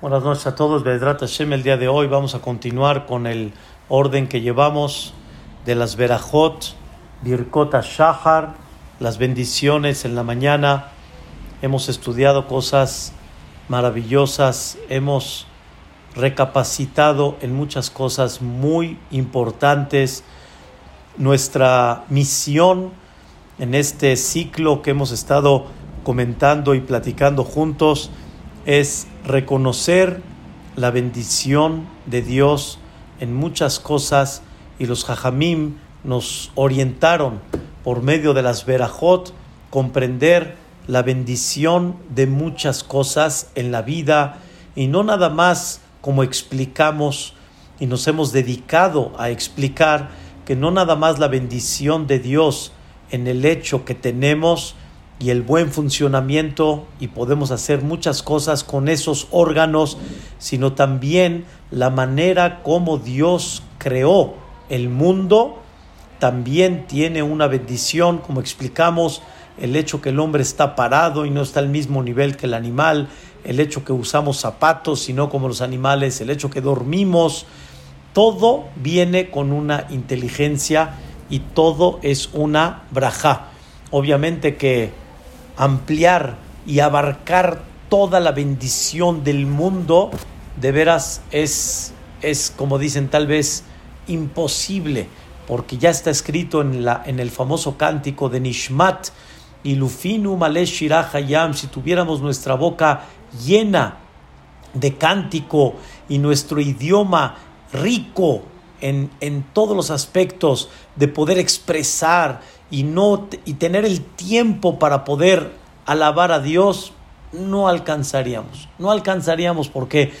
Buenas noches a todos, Bedrat Hashem. El día de hoy vamos a continuar con el orden que llevamos de las Berajot, Birkot Shahar, las bendiciones en la mañana. Hemos estudiado cosas maravillosas, hemos recapacitado en muchas cosas muy importantes. Nuestra misión en este ciclo que hemos estado comentando y platicando juntos es reconocer la bendición de Dios en muchas cosas y los jajamim nos orientaron por medio de las verajot comprender la bendición de muchas cosas en la vida y no nada más como explicamos y nos hemos dedicado a explicar que no nada más la bendición de Dios en el hecho que tenemos y el buen funcionamiento y podemos hacer muchas cosas con esos órganos, sino también la manera como Dios creó el mundo, también tiene una bendición, como explicamos, el hecho que el hombre está parado y no está al mismo nivel que el animal, el hecho que usamos zapatos y no como los animales, el hecho que dormimos, todo viene con una inteligencia y todo es una braja. Obviamente que ampliar y abarcar toda la bendición del mundo, de veras es, es como dicen tal vez, imposible, porque ya está escrito en, la, en el famoso cántico de Nishmat, y Lufinu Malesh Hayam, si tuviéramos nuestra boca llena de cántico y nuestro idioma rico en, en todos los aspectos de poder expresar y, no, y tener el tiempo para poder alabar a Dios, no alcanzaríamos. No alcanzaríamos porque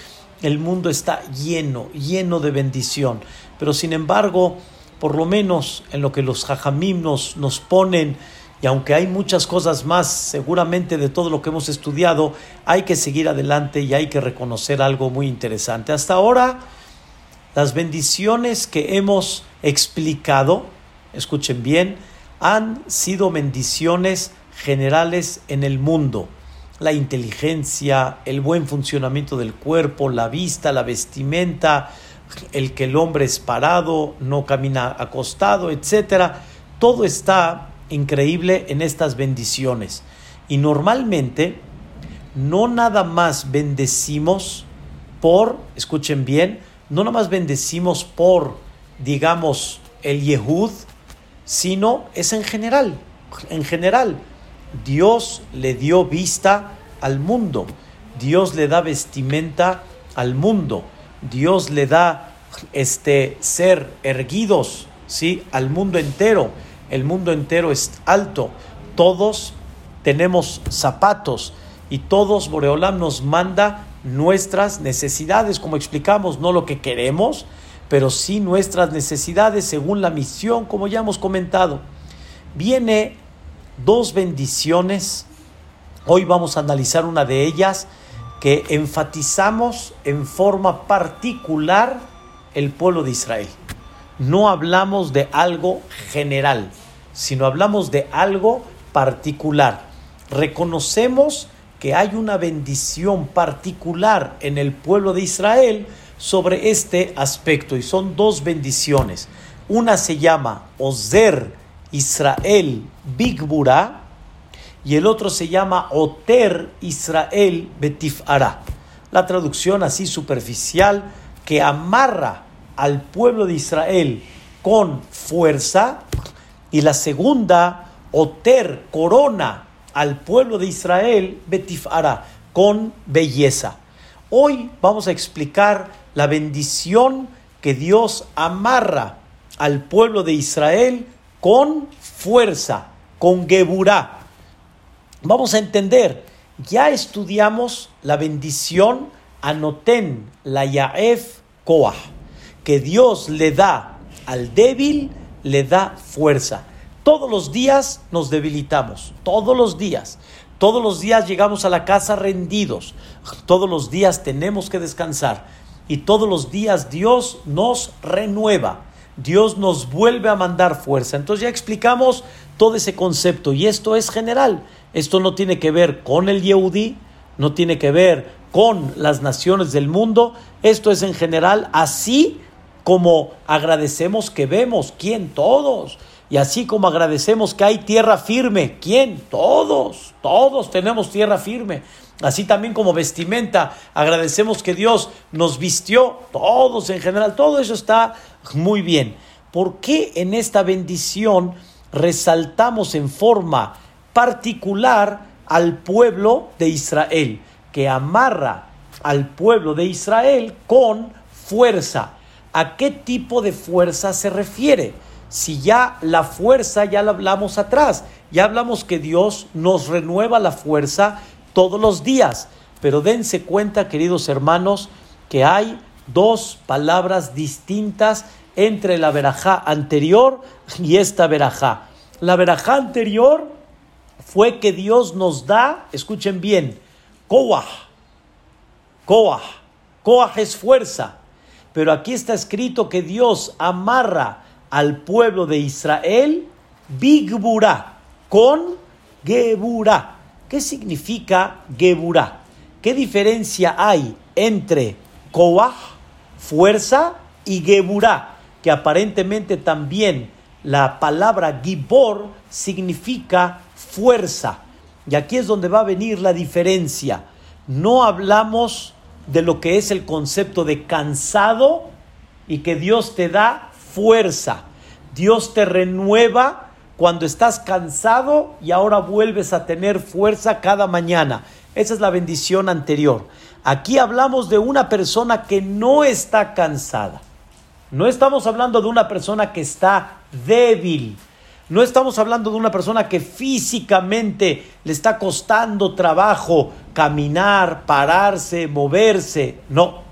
el mundo está lleno, lleno de bendición. Pero sin embargo, por lo menos en lo que los jajamim nos, nos ponen, y aunque hay muchas cosas más, seguramente de todo lo que hemos estudiado, hay que seguir adelante y hay que reconocer algo muy interesante. Hasta ahora, las bendiciones que hemos explicado, escuchen bien, han sido bendiciones generales en el mundo. La inteligencia, el buen funcionamiento del cuerpo, la vista, la vestimenta, el que el hombre es parado, no camina acostado, etc. Todo está increíble en estas bendiciones. Y normalmente no nada más bendecimos por, escuchen bien, no nada más bendecimos por, digamos, el Yehud, sino es en general. En general, Dios le dio vista al mundo, Dios le da vestimenta al mundo, Dios le da este ser erguidos, ¿sí? al mundo entero. El mundo entero es alto. Todos tenemos zapatos y todos Boreolam nos manda nuestras necesidades, como explicamos, no lo que queremos, pero sí nuestras necesidades según la misión, como ya hemos comentado. Viene dos bendiciones, hoy vamos a analizar una de ellas, que enfatizamos en forma particular el pueblo de Israel. No hablamos de algo general, sino hablamos de algo particular. Reconocemos que hay una bendición particular en el pueblo de Israel, sobre este aspecto y son dos bendiciones. Una se llama Ozer Israel Bigbura y el otro se llama Oter Israel Betifara. La traducción así superficial que amarra al pueblo de Israel con fuerza y la segunda Oter corona al pueblo de Israel Betifara con belleza. Hoy vamos a explicar la bendición que Dios amarra al pueblo de Israel con fuerza, con Geburá. Vamos a entender, ya estudiamos la bendición Anoten, la Yaef Koah, que Dios le da al débil, le da fuerza. Todos los días nos debilitamos, todos los días. Todos los días llegamos a la casa rendidos, todos los días tenemos que descansar y todos los días Dios nos renueva, Dios nos vuelve a mandar fuerza. Entonces ya explicamos todo ese concepto y esto es general. Esto no tiene que ver con el Yehudi, no tiene que ver con las naciones del mundo. Esto es en general así como agradecemos que vemos. ¿Quién? Todos. Y así como agradecemos que hay tierra firme. ¿Quién? Todos. Todos tenemos tierra firme. Así también como vestimenta, agradecemos que Dios nos vistió, todos en general, todo eso está muy bien. ¿Por qué en esta bendición resaltamos en forma particular al pueblo de Israel, que amarra al pueblo de Israel con fuerza? ¿A qué tipo de fuerza se refiere? Si ya la fuerza ya la hablamos atrás, ya hablamos que Dios nos renueva la fuerza todos los días. Pero dense cuenta, queridos hermanos, que hay dos palabras distintas entre la verajá anterior y esta verajá. La verajá anterior fue que Dios nos da, escuchen bien, koah, koah, koah es fuerza. Pero aquí está escrito que Dios amarra al pueblo de Israel bigbura con gebura. ¿Qué significa Geburah? ¿Qué diferencia hay entre Koah, fuerza, y Geburah? Que aparentemente también la palabra Gibor significa fuerza. Y aquí es donde va a venir la diferencia. No hablamos de lo que es el concepto de cansado y que Dios te da fuerza. Dios te renueva cuando estás cansado y ahora vuelves a tener fuerza cada mañana. Esa es la bendición anterior. Aquí hablamos de una persona que no está cansada. No estamos hablando de una persona que está débil. No estamos hablando de una persona que físicamente le está costando trabajo caminar, pararse, moverse. No,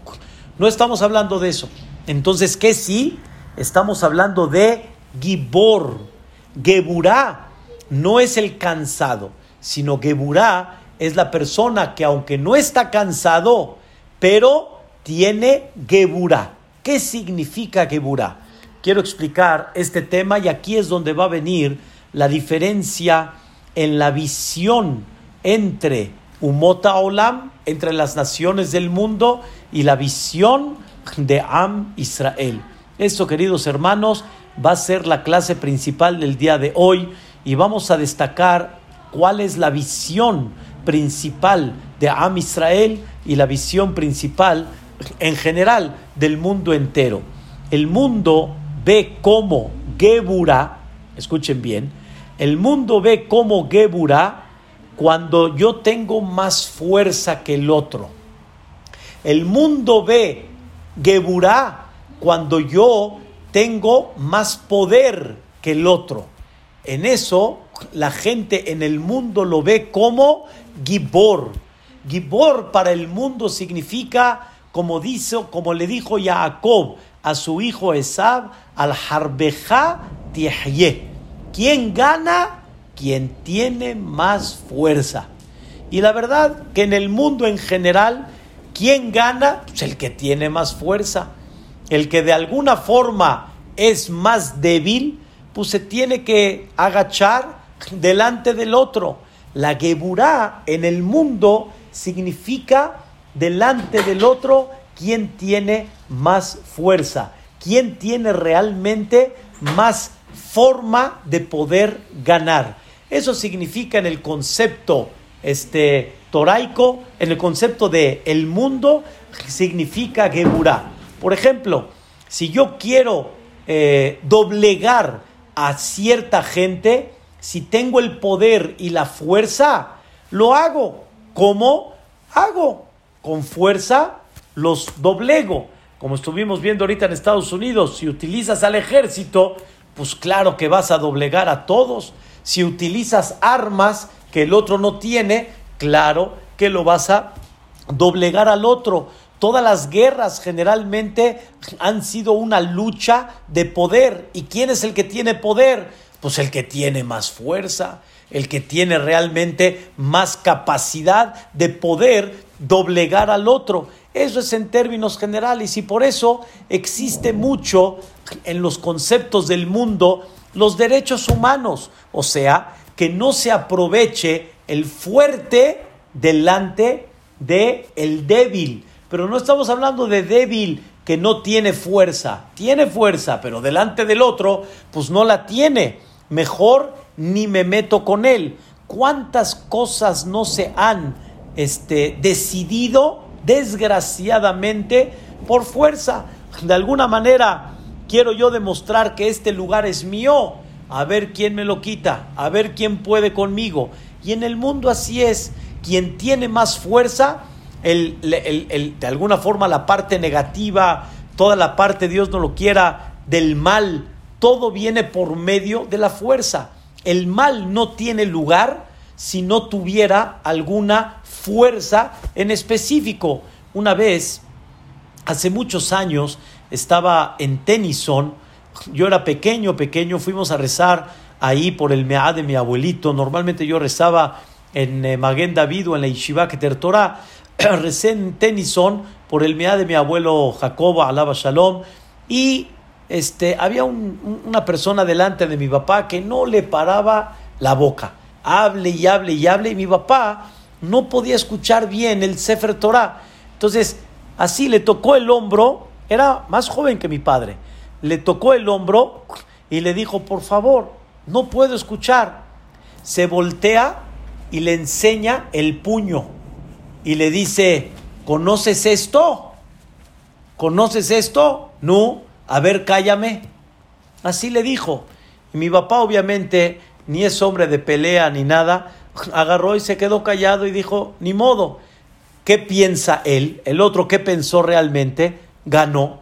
no estamos hablando de eso. Entonces, ¿qué sí? Estamos hablando de Gibor Geburá no es el cansado, sino Geburá es la persona que aunque no está cansado, pero tiene Geburá. ¿Qué significa Geburá? Quiero explicar este tema y aquí es donde va a venir la diferencia en la visión entre Umota Olam, entre las naciones del mundo, y la visión de Am Israel. Esto, queridos hermanos, va a ser la clase principal del día de hoy y vamos a destacar cuál es la visión principal de Am Israel y la visión principal en general del mundo entero. El mundo ve como Gebura, escuchen bien, el mundo ve como Gebura cuando yo tengo más fuerza que el otro. El mundo ve Geburá cuando yo tengo más poder que el otro. En eso la gente en el mundo lo ve como Gibor. Gibor para el mundo significa, como, como le dijo Jacob a su hijo Esab, al Harbeja Tiehye. ¿Quién gana? Quien tiene más fuerza. Y la verdad que en el mundo en general, ¿quién gana? Pues el que tiene más fuerza el que de alguna forma es más débil, pues se tiene que agachar delante del otro. La geburá en el mundo significa delante del otro quien tiene más fuerza, quien tiene realmente más forma de poder ganar. Eso significa en el concepto este, toraico, en el concepto de el mundo, significa geburá. Por ejemplo, si yo quiero eh, doblegar a cierta gente, si tengo el poder y la fuerza, lo hago. ¿Cómo hago? Con fuerza los doblego. Como estuvimos viendo ahorita en Estados Unidos, si utilizas al ejército, pues claro que vas a doblegar a todos. Si utilizas armas que el otro no tiene, claro que lo vas a doblegar al otro. Todas las guerras generalmente han sido una lucha de poder. ¿Y quién es el que tiene poder? Pues el que tiene más fuerza, el que tiene realmente más capacidad de poder doblegar al otro. Eso es en términos generales y por eso existe mucho en los conceptos del mundo los derechos humanos. O sea, que no se aproveche el fuerte delante de el débil. Pero no estamos hablando de débil que no tiene fuerza. Tiene fuerza, pero delante del otro, pues no la tiene. Mejor ni me meto con él. ¿Cuántas cosas no se han este, decidido, desgraciadamente, por fuerza? De alguna manera, quiero yo demostrar que este lugar es mío. A ver quién me lo quita, a ver quién puede conmigo. Y en el mundo así es. Quien tiene más fuerza, el, de alguna forma la parte negativa, toda la parte, Dios no lo quiera, del mal, todo viene por medio de la fuerza. El mal no tiene lugar si no tuviera alguna fuerza en específico. Una vez, hace muchos años, estaba en Tennyson, yo era pequeño, pequeño, fuimos a rezar ahí por el Meá de mi abuelito. Normalmente yo rezaba en eh, Maguen David o en la Yeshiva Keter Torah. recé en Tennyson por el Meá de mi abuelo Jacobo, alaba Shalom. Y este, había una persona delante de mi papá que no le paraba la boca. Hable y hable y hable. Y mi papá no podía escuchar bien el Sefer Torah. Entonces, así le tocó el hombro. Era más joven que mi padre. Le tocó el hombro y le dijo, por favor, no puedo escuchar. Se voltea y le enseña el puño y le dice, ¿conoces esto? ¿Conoces esto? No, a ver, cállame. Así le dijo. Y mi papá obviamente ni es hombre de pelea ni nada, agarró y se quedó callado y dijo, ni modo. ¿Qué piensa él? El otro, ¿qué pensó realmente? Ganó.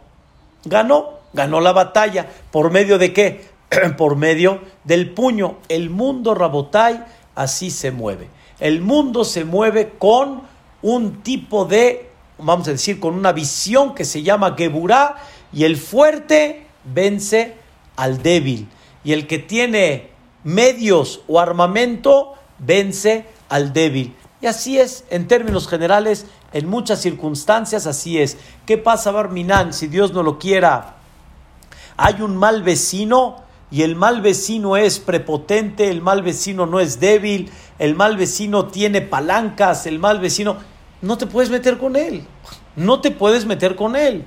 Ganó, ganó la batalla. ¿Por medio de qué? Por medio del puño. El mundo Rabotai así se mueve. El mundo se mueve con un tipo de, vamos a decir, con una visión que se llama Geburá, y el fuerte vence al débil. Y el que tiene medios o armamento vence al débil. Y así es, en términos generales, en muchas circunstancias así es. ¿Qué pasa, Barminán, si Dios no lo quiera? Hay un mal vecino y el mal vecino es prepotente, el mal vecino no es débil, el mal vecino tiene palancas, el mal vecino, no te puedes meter con él, no te puedes meter con él,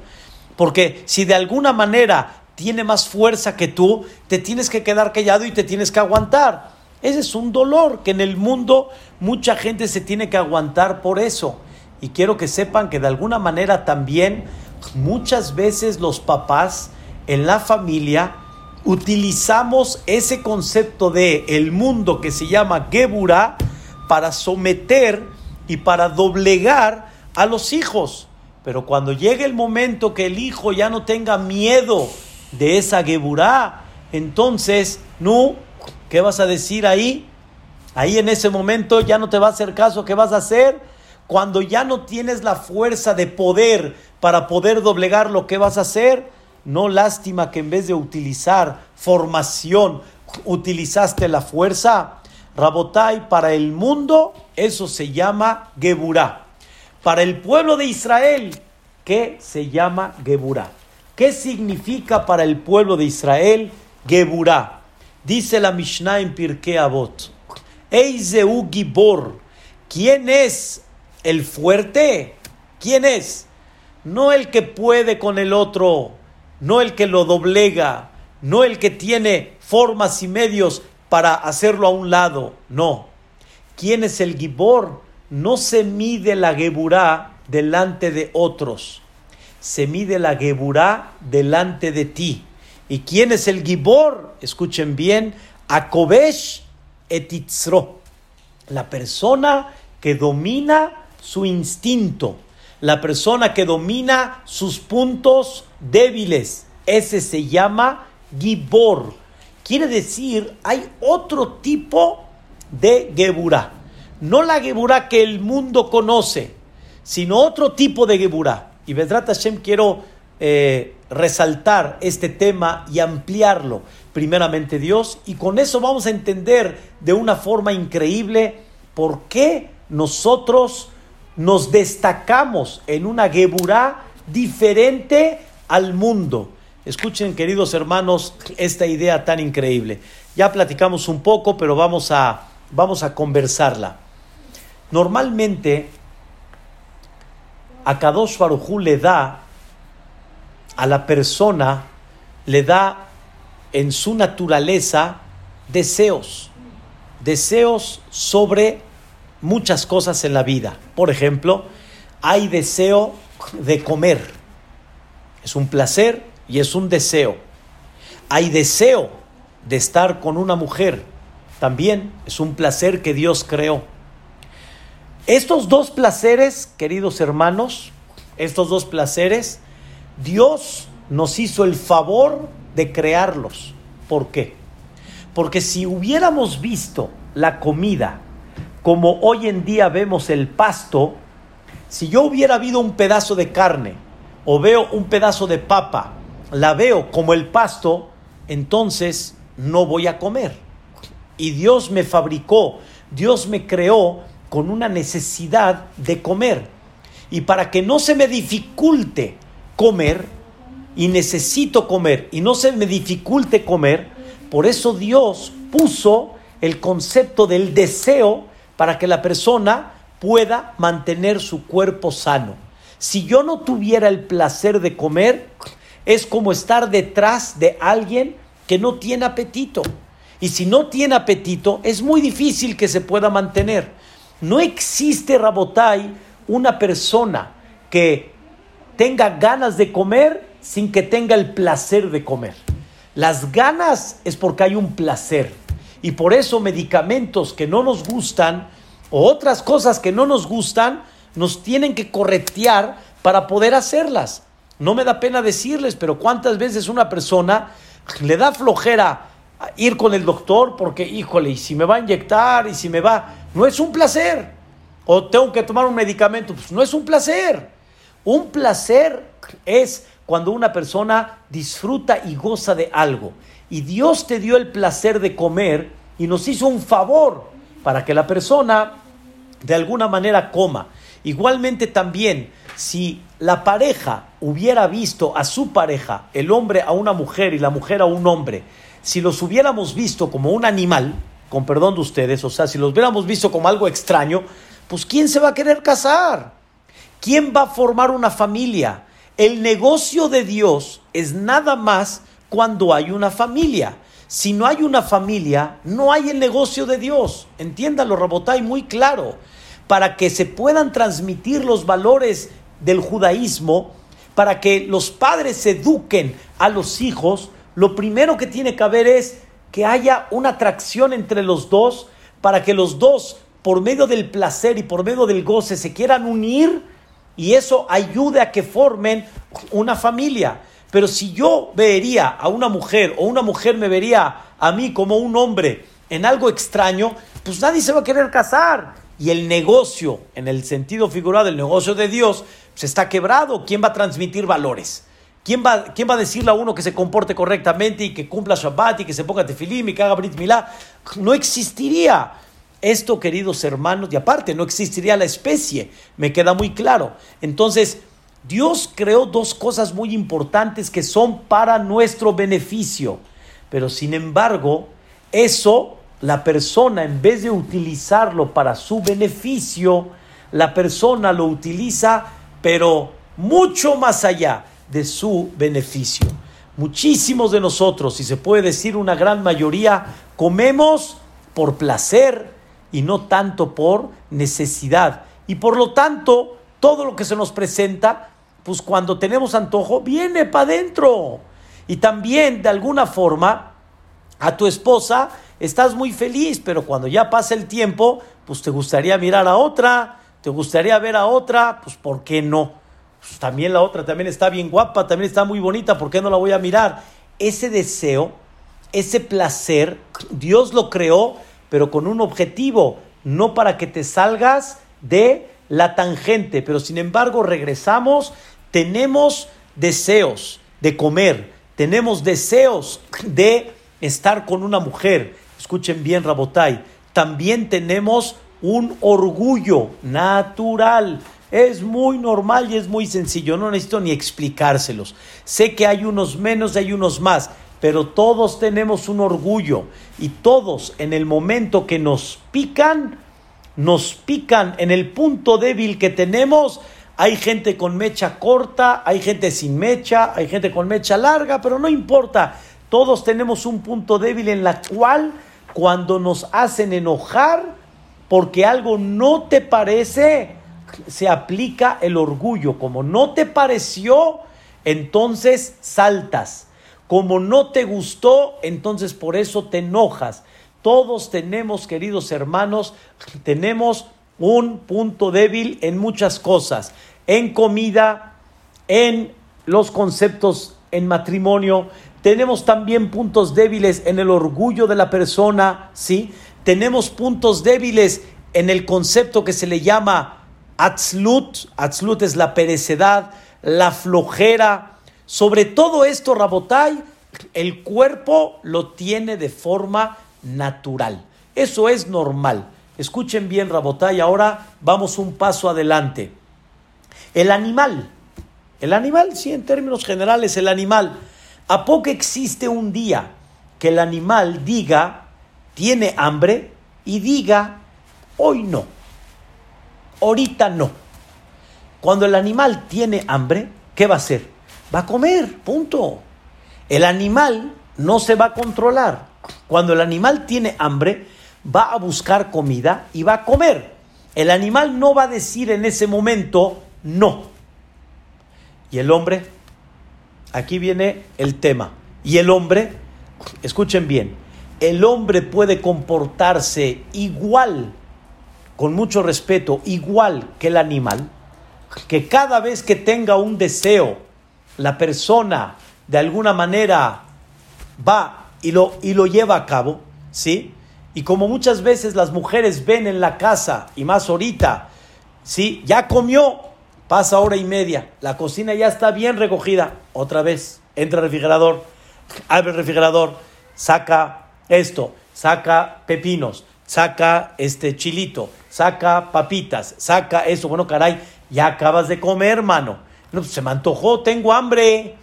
porque si de alguna manera tiene más fuerza que tú, te tienes que quedar callado y te tienes que aguantar. Ese es un dolor que en el mundo mucha gente se tiene que aguantar por eso. Y quiero que sepan que de alguna manera también muchas veces los papás en la familia utilizamos ese concepto de el mundo que se llama Gebura para someter y para doblegar a los hijos. Pero cuando llegue el momento que el hijo ya no tenga miedo de esa Geburá, entonces, no, ¿qué vas a decir ahí? Ahí en ese momento ya no te va a hacer caso, ¿qué vas a hacer? Cuando ya no tienes la fuerza de poder para poder doblegar lo que vas a hacer, no lástima que en vez de utilizar formación, utilizaste la fuerza. Rabotai, para el mundo, eso se llama Geburá. Para el pueblo de Israel, ¿qué se llama Geburá? ¿Qué significa para el pueblo de Israel Geburá? Dice la Mishnah en Pirkei Avot. Eizeu Gibor. ¿Quién es el fuerte? ¿Quién es? No el que puede con el otro no el que lo doblega, no el que tiene formas y medios para hacerlo a un lado, no. ¿Quién es el gibor? No se mide la geburá delante de otros, se mide la geburá delante de ti. ¿Y quién es el gibor? Escuchen bien, Akobesh etitzro, la persona que domina su instinto la persona que domina sus puntos débiles. Ese se llama Gibor. Quiere decir, hay otro tipo de Geburah. No la Geburah que el mundo conoce, sino otro tipo de Geburah. Y Vedrat Hashem quiero eh, resaltar este tema y ampliarlo. Primeramente Dios, y con eso vamos a entender de una forma increíble por qué nosotros nos destacamos en una Geburá diferente al mundo. Escuchen, queridos hermanos, esta idea tan increíble. Ya platicamos un poco, pero vamos a, vamos a conversarla. Normalmente, a Kadosh Baruj le da a la persona, le da en su naturaleza deseos, deseos sobre muchas cosas en la vida. Por ejemplo, hay deseo de comer, es un placer y es un deseo. Hay deseo de estar con una mujer, también es un placer que Dios creó. Estos dos placeres, queridos hermanos, estos dos placeres, Dios nos hizo el favor de crearlos. ¿Por qué? Porque si hubiéramos visto la comida como hoy en día vemos el pasto, si yo hubiera habido un pedazo de carne o veo un pedazo de papa, la veo como el pasto, entonces no voy a comer. Y Dios me fabricó, Dios me creó con una necesidad de comer. Y para que no se me dificulte comer, y necesito comer, y no se me dificulte comer, por eso Dios puso el concepto del deseo para que la persona pueda mantener su cuerpo sano. Si yo no tuviera el placer de comer, es como estar detrás de alguien que no tiene apetito. Y si no tiene apetito, es muy difícil que se pueda mantener. No existe, Rabotai, una persona que tenga ganas de comer sin que tenga el placer de comer. Las ganas es porque hay un placer. Y por eso medicamentos que no nos gustan o otras cosas que no nos gustan, nos tienen que corretear para poder hacerlas. No me da pena decirles, pero ¿cuántas veces una persona le da flojera ir con el doctor porque, híjole, y si me va a inyectar y si me va, no es un placer. O tengo que tomar un medicamento, pues no es un placer. Un placer es cuando una persona disfruta y goza de algo. Y Dios te dio el placer de comer y nos hizo un favor para que la persona de alguna manera coma. Igualmente también, si la pareja hubiera visto a su pareja, el hombre a una mujer y la mujer a un hombre, si los hubiéramos visto como un animal, con perdón de ustedes, o sea, si los hubiéramos visto como algo extraño, pues ¿quién se va a querer casar? ¿Quién va a formar una familia? El negocio de Dios es nada más cuando hay una familia. Si no hay una familia, no hay el negocio de Dios. Entiéndalo, Rabotay, muy claro. Para que se puedan transmitir los valores del judaísmo, para que los padres eduquen a los hijos, lo primero que tiene que haber es que haya una atracción entre los dos, para que los dos, por medio del placer y por medio del goce, se quieran unir y eso ayude a que formen una familia. Pero si yo vería a una mujer o una mujer me vería a mí como un hombre en algo extraño, pues nadie se va a querer casar. Y el negocio, en el sentido figurado, el negocio de Dios, se pues está quebrado. ¿Quién va a transmitir valores? ¿Quién va, ¿Quién va a decirle a uno que se comporte correctamente y que cumpla Shabbat y que se ponga tefilim y que haga Brit Milá? No existiría. Esto, queridos hermanos, y aparte no existiría la especie, me queda muy claro. Entonces, Dios creó dos cosas muy importantes que son para nuestro beneficio, pero sin embargo, eso la persona en vez de utilizarlo para su beneficio, la persona lo utiliza, pero mucho más allá de su beneficio. Muchísimos de nosotros, y se puede decir una gran mayoría, comemos por placer y no tanto por necesidad. Y por lo tanto, todo lo que se nos presenta pues cuando tenemos antojo, viene para adentro. Y también, de alguna forma, a tu esposa estás muy feliz, pero cuando ya pasa el tiempo, pues te gustaría mirar a otra, te gustaría ver a otra, pues ¿por qué no? Pues también la otra también está bien guapa, también está muy bonita, ¿por qué no la voy a mirar? Ese deseo, ese placer, Dios lo creó, pero con un objetivo, no para que te salgas de la tangente, pero sin embargo regresamos tenemos deseos de comer, tenemos deseos de estar con una mujer. Escuchen bien, Rabotai. También tenemos un orgullo natural. Es muy normal y es muy sencillo. No necesito ni explicárselos. Sé que hay unos menos y hay unos más, pero todos tenemos un orgullo. Y todos en el momento que nos pican, nos pican en el punto débil que tenemos hay gente con mecha corta, hay gente sin mecha, hay gente con mecha larga, pero no importa. Todos tenemos un punto débil en la cual cuando nos hacen enojar porque algo no te parece, se aplica el orgullo. Como no te pareció, entonces saltas. Como no te gustó, entonces por eso te enojas. Todos tenemos, queridos hermanos, tenemos un punto débil en muchas cosas. En comida, en los conceptos en matrimonio. Tenemos también puntos débiles en el orgullo de la persona, ¿sí? Tenemos puntos débiles en el concepto que se le llama atzlut. Atzlut es la perecedad, la flojera. Sobre todo esto, Rabotai, el cuerpo lo tiene de forma natural. Eso es normal. Escuchen bien, Rabotai, ahora vamos un paso adelante. El animal, el animal, sí, en términos generales, el animal. ¿A poco existe un día que el animal diga, tiene hambre, y diga, hoy no, ahorita no? Cuando el animal tiene hambre, ¿qué va a hacer? Va a comer, punto. El animal no se va a controlar. Cuando el animal tiene hambre, va a buscar comida y va a comer. El animal no va a decir en ese momento no. Y el hombre, aquí viene el tema. Y el hombre, escuchen bien, el hombre puede comportarse igual, con mucho respeto, igual que el animal, que cada vez que tenga un deseo, la persona de alguna manera va y lo, y lo lleva a cabo, ¿sí? Y como muchas veces las mujeres ven en la casa, y más ahorita, ¿sí? Ya comió, pasa hora y media, la cocina ya está bien recogida, otra vez, entra el refrigerador, abre el refrigerador, saca esto, saca pepinos, saca este chilito, saca papitas, saca eso, bueno, caray, ya acabas de comer, hermano. No, pues, se me antojó, tengo hambre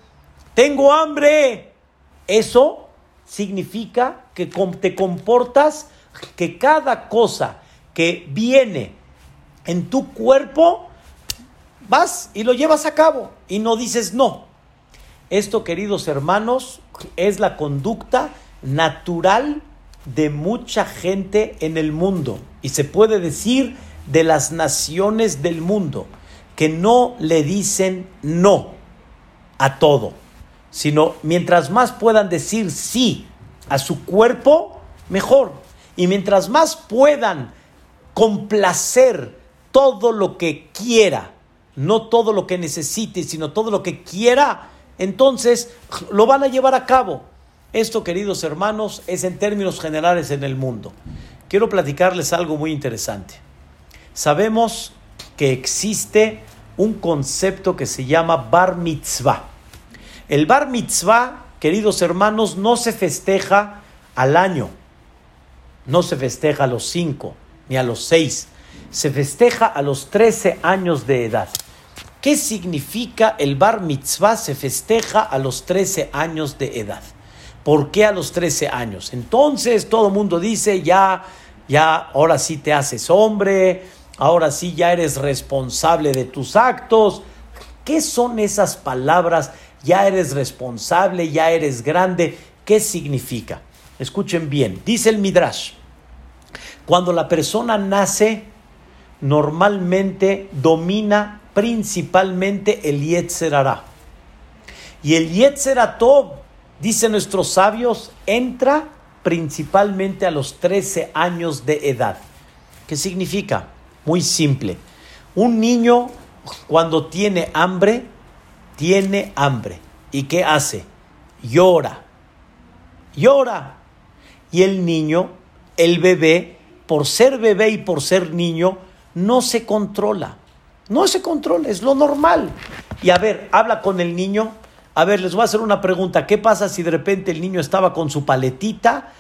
tengo hambre. Eso significa que te comportas que cada cosa que viene en tu cuerpo, vas y lo llevas a cabo y no dices no. Esto, queridos hermanos, es la conducta natural de mucha gente en el mundo y se puede decir de las naciones del mundo que no le dicen no a todo sino mientras más puedan decir sí a su cuerpo, mejor. Y mientras más puedan complacer todo lo que quiera, no todo lo que necesite, sino todo lo que quiera, entonces lo van a llevar a cabo. Esto, queridos hermanos, es en términos generales en el mundo. Quiero platicarles algo muy interesante. Sabemos que existe un concepto que se llama bar mitzvah. El bar mitzvah, queridos hermanos, no se festeja al año, no se festeja a los cinco ni a los seis, se festeja a los trece años de edad. ¿Qué significa el bar mitzvah se festeja a los trece años de edad? ¿Por qué a los trece años? Entonces todo el mundo dice, ya, ya, ahora sí te haces hombre, ahora sí ya eres responsable de tus actos. ¿Qué son esas palabras? ya eres responsable, ya eres grande. ¿Qué significa? Escuchen bien, dice el Midrash, cuando la persona nace, normalmente domina principalmente el Yetzerará. Y el Yetzeratov, dicen nuestros sabios, entra principalmente a los 13 años de edad. ¿Qué significa? Muy simple. Un niño cuando tiene hambre tiene hambre. ¿Y qué hace? Llora. Llora. Y el niño, el bebé, por ser bebé y por ser niño, no se controla. No se controla, es lo normal. Y a ver, habla con el niño. A ver, les voy a hacer una pregunta. ¿Qué pasa si de repente el niño estaba con su paletita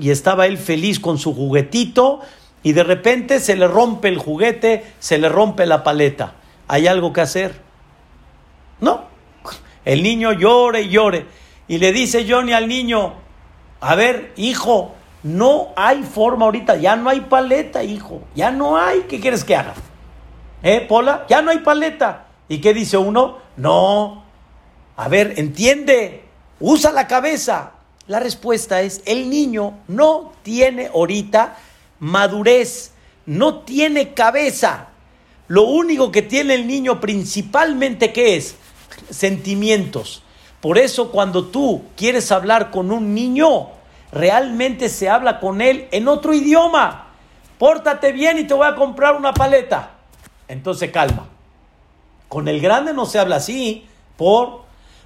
y estaba él feliz con su juguetito y de repente se le rompe el juguete, se le rompe la paleta? ¿Hay algo que hacer? No. El niño llore y llore. Y le dice Johnny al niño, a ver, hijo, no hay forma ahorita, ya no hay paleta, hijo, ya no hay, ¿qué quieres que haga? ¿Eh, Pola? Ya no hay paleta. ¿Y qué dice uno? No. A ver, entiende, usa la cabeza. La respuesta es, el niño no tiene ahorita madurez, no tiene cabeza. Lo único que tiene el niño principalmente, ¿qué es? Sentimientos. Por eso cuando tú quieres hablar con un niño, realmente se habla con él en otro idioma. Pórtate bien y te voy a comprar una paleta. Entonces calma. Con el grande no se habla así, por,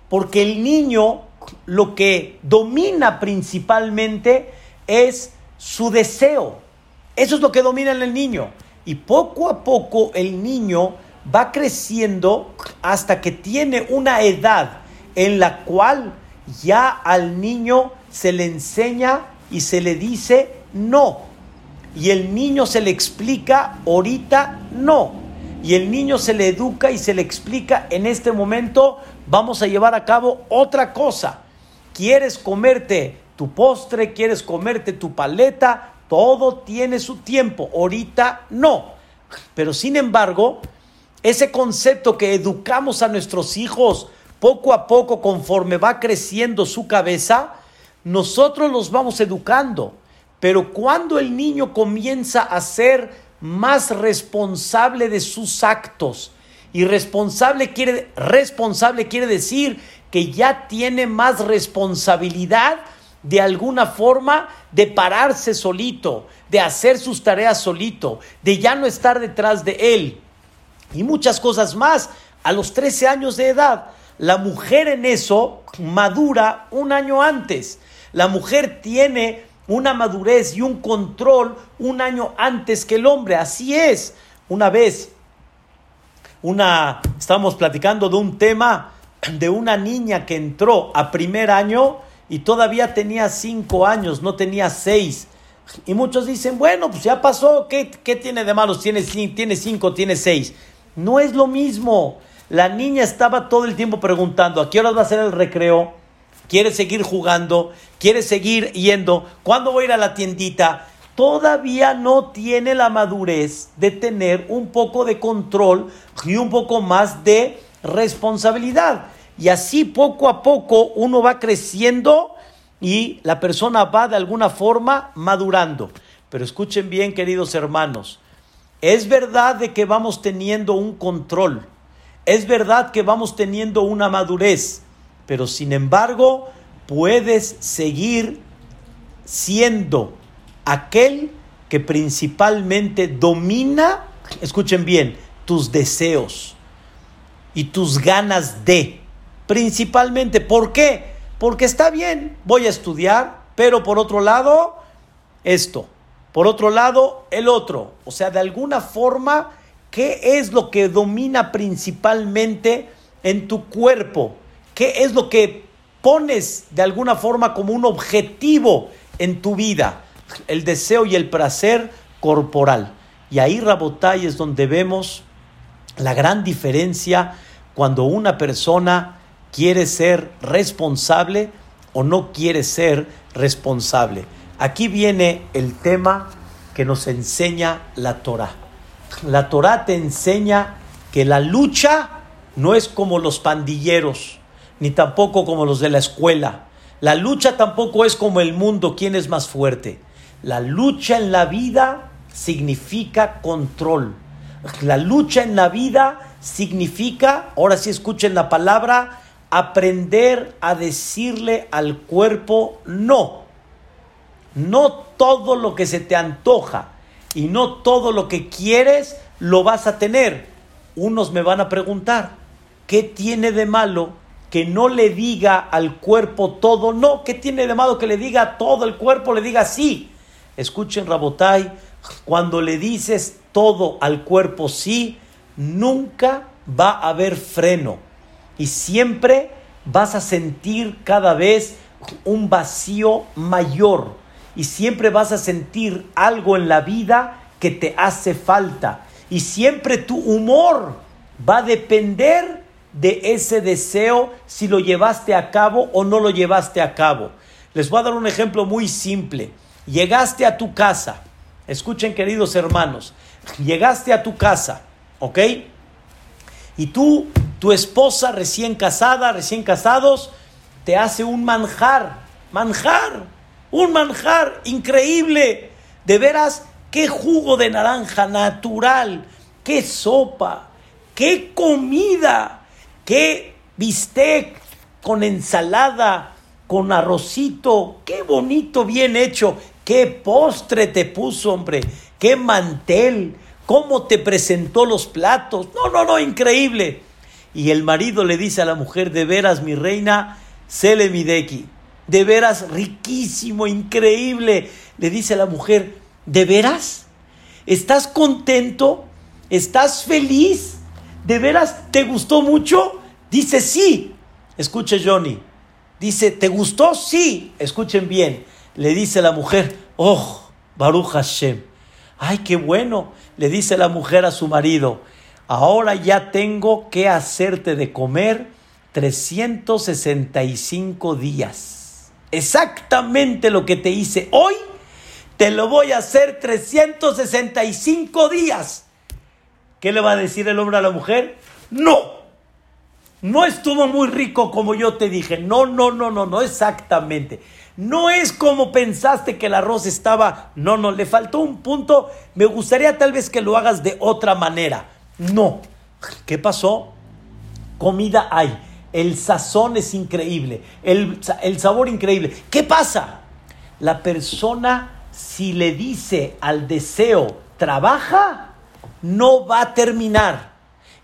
porque el niño lo que domina principalmente es su deseo. Eso es lo que domina en el niño. Y poco a poco el niño va creciendo hasta que tiene una edad en la cual ya al niño se le enseña y se le dice no. Y el niño se le explica ahorita no. Y el niño se le educa y se le explica en este momento vamos a llevar a cabo otra cosa. ¿Quieres comerte tu postre? ¿Quieres comerte tu paleta? Todo tiene su tiempo. Ahorita no. Pero sin embargo, ese concepto que educamos a nuestros hijos poco a poco conforme va creciendo su cabeza, nosotros los vamos educando. Pero cuando el niño comienza a ser más responsable de sus actos, y responsable quiere, responsable quiere decir que ya tiene más responsabilidad de alguna forma de pararse solito, de hacer sus tareas solito, de ya no estar detrás de él y muchas cosas más a los 13 años de edad. La mujer en eso madura un año antes. La mujer tiene una madurez y un control un año antes que el hombre. Así es. Una vez, una, estábamos platicando de un tema de una niña que entró a primer año y todavía tenía cinco años, no tenía seis. Y muchos dicen, bueno, pues ya pasó, ¿qué, tiene de malo? Tiene, tiene cinco, tiene seis. No es lo mismo. La niña estaba todo el tiempo preguntando, ¿a qué horas va a ser el recreo? ¿Quiere seguir jugando? ¿Quiere seguir yendo? ¿Cuándo voy a ir a la tiendita? Todavía no tiene la madurez de tener un poco de control y un poco más de responsabilidad. Y así poco a poco uno va creciendo y la persona va de alguna forma madurando. Pero escuchen bien, queridos hermanos, es verdad de que vamos teniendo un control, es verdad que vamos teniendo una madurez, pero sin embargo puedes seguir siendo aquel que principalmente domina, escuchen bien, tus deseos y tus ganas de. Principalmente, ¿por qué? Porque está bien, voy a estudiar, pero por otro lado, esto. Por otro lado, el otro. O sea, de alguna forma, ¿qué es lo que domina principalmente en tu cuerpo? ¿Qué es lo que pones de alguna forma como un objetivo en tu vida? El deseo y el placer corporal. Y ahí, Rabotay, es donde vemos la gran diferencia cuando una persona quiere ser responsable o no quiere ser responsable. Aquí viene el tema que nos enseña la Torah. La Torah te enseña que la lucha no es como los pandilleros, ni tampoco como los de la escuela. La lucha tampoco es como el mundo, quién es más fuerte. La lucha en la vida significa control. La lucha en la vida significa, ahora sí escuchen la palabra, aprender a decirle al cuerpo no. No todo lo que se te antoja y no todo lo que quieres lo vas a tener. Unos me van a preguntar, ¿qué tiene de malo que no le diga al cuerpo todo no? ¿Qué tiene de malo que le diga todo el cuerpo, le diga sí? Escuchen, Rabotai, cuando le dices todo al cuerpo sí, nunca va a haber freno y siempre vas a sentir cada vez un vacío mayor y siempre vas a sentir algo en la vida que te hace falta y siempre tu humor va a depender de ese deseo si lo llevaste a cabo o no lo llevaste a cabo. Les voy a dar un ejemplo muy simple. Llegaste a tu casa, escuchen queridos hermanos, llegaste a tu casa, ¿ok? Y tú, tu esposa recién casada, recién casados, te hace un manjar, manjar, un manjar increíble. De veras, qué jugo de naranja natural, qué sopa, qué comida, qué bistec con ensalada, con arrocito, qué bonito, bien hecho, qué postre te puso, hombre, qué mantel, cómo te presentó los platos. No, no, no, increíble. Y el marido le dice a la mujer, de veras, mi reina, Sele Mideki, de veras, riquísimo, increíble. Le dice a la mujer, ¿de veras? ¿Estás contento? ¿Estás feliz? ¿De veras te gustó mucho? Dice, sí. Escuche, Johnny. Dice, ¿te gustó? Sí. Escuchen bien. Le dice la mujer, oh, Baruch Hashem. Ay, qué bueno. Le dice la mujer a su marido, ahora ya tengo que hacerte de comer 365 días. Exactamente lo que te hice hoy, te lo voy a hacer 365 días. ¿Qué le va a decir el hombre a la mujer? No, no estuvo muy rico como yo te dije. No, no, no, no, no, exactamente. No es como pensaste que el arroz estaba. No, no, le faltó un punto. Me gustaría tal vez que lo hagas de otra manera. No. ¿Qué pasó? Comida hay. El sazón es increíble. El, el sabor increíble. ¿Qué pasa? La persona, si le dice al deseo, trabaja, no va a terminar.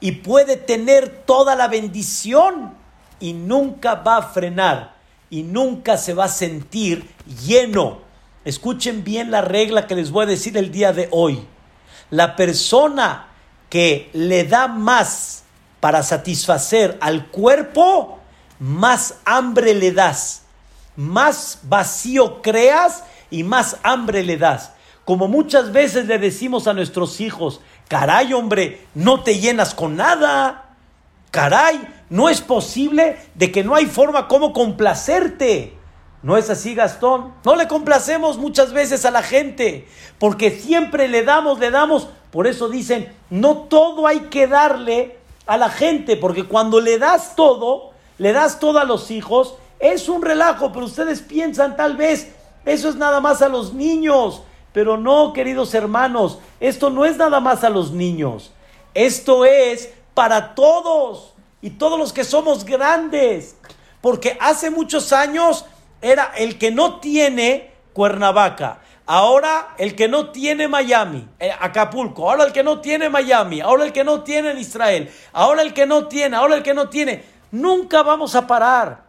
Y puede tener toda la bendición y nunca va a frenar y nunca se va a sentir lleno. Escuchen bien la regla que les voy a decir el día de hoy. La persona que le da más para satisfacer al cuerpo, más hambre le das, más vacío creas y más hambre le das. Como muchas veces le decimos a nuestros hijos, caray hombre, no te llenas con nada. Caray, no es posible de que no hay forma como complacerte. ¿No es así, Gastón? No le complacemos muchas veces a la gente, porque siempre le damos, le damos. Por eso dicen, no todo hay que darle a la gente, porque cuando le das todo, le das todo a los hijos, es un relajo, pero ustedes piensan tal vez, eso es nada más a los niños. Pero no, queridos hermanos, esto no es nada más a los niños. Esto es para todos y todos los que somos grandes. Porque hace muchos años era el que no tiene Cuernavaca. Ahora el que no tiene Miami, eh, Acapulco, ahora el que no tiene Miami, ahora el que no tiene Israel, ahora el que no tiene, ahora el que no tiene. Nunca vamos a parar.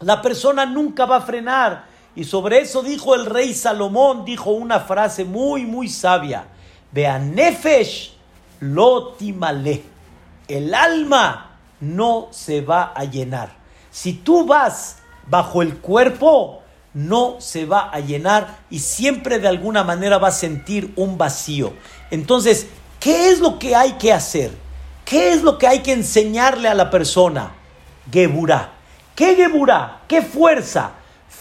La persona nunca va a frenar. Y sobre eso dijo el rey Salomón, dijo una frase muy, muy sabia. Beanefesh lotimale el alma no se va a llenar. Si tú vas bajo el cuerpo, no se va a llenar y siempre de alguna manera va a sentir un vacío. Entonces, ¿qué es lo que hay que hacer? ¿Qué es lo que hay que enseñarle a la persona? Geburá. ¿Qué Geburá? ¿Qué fuerza?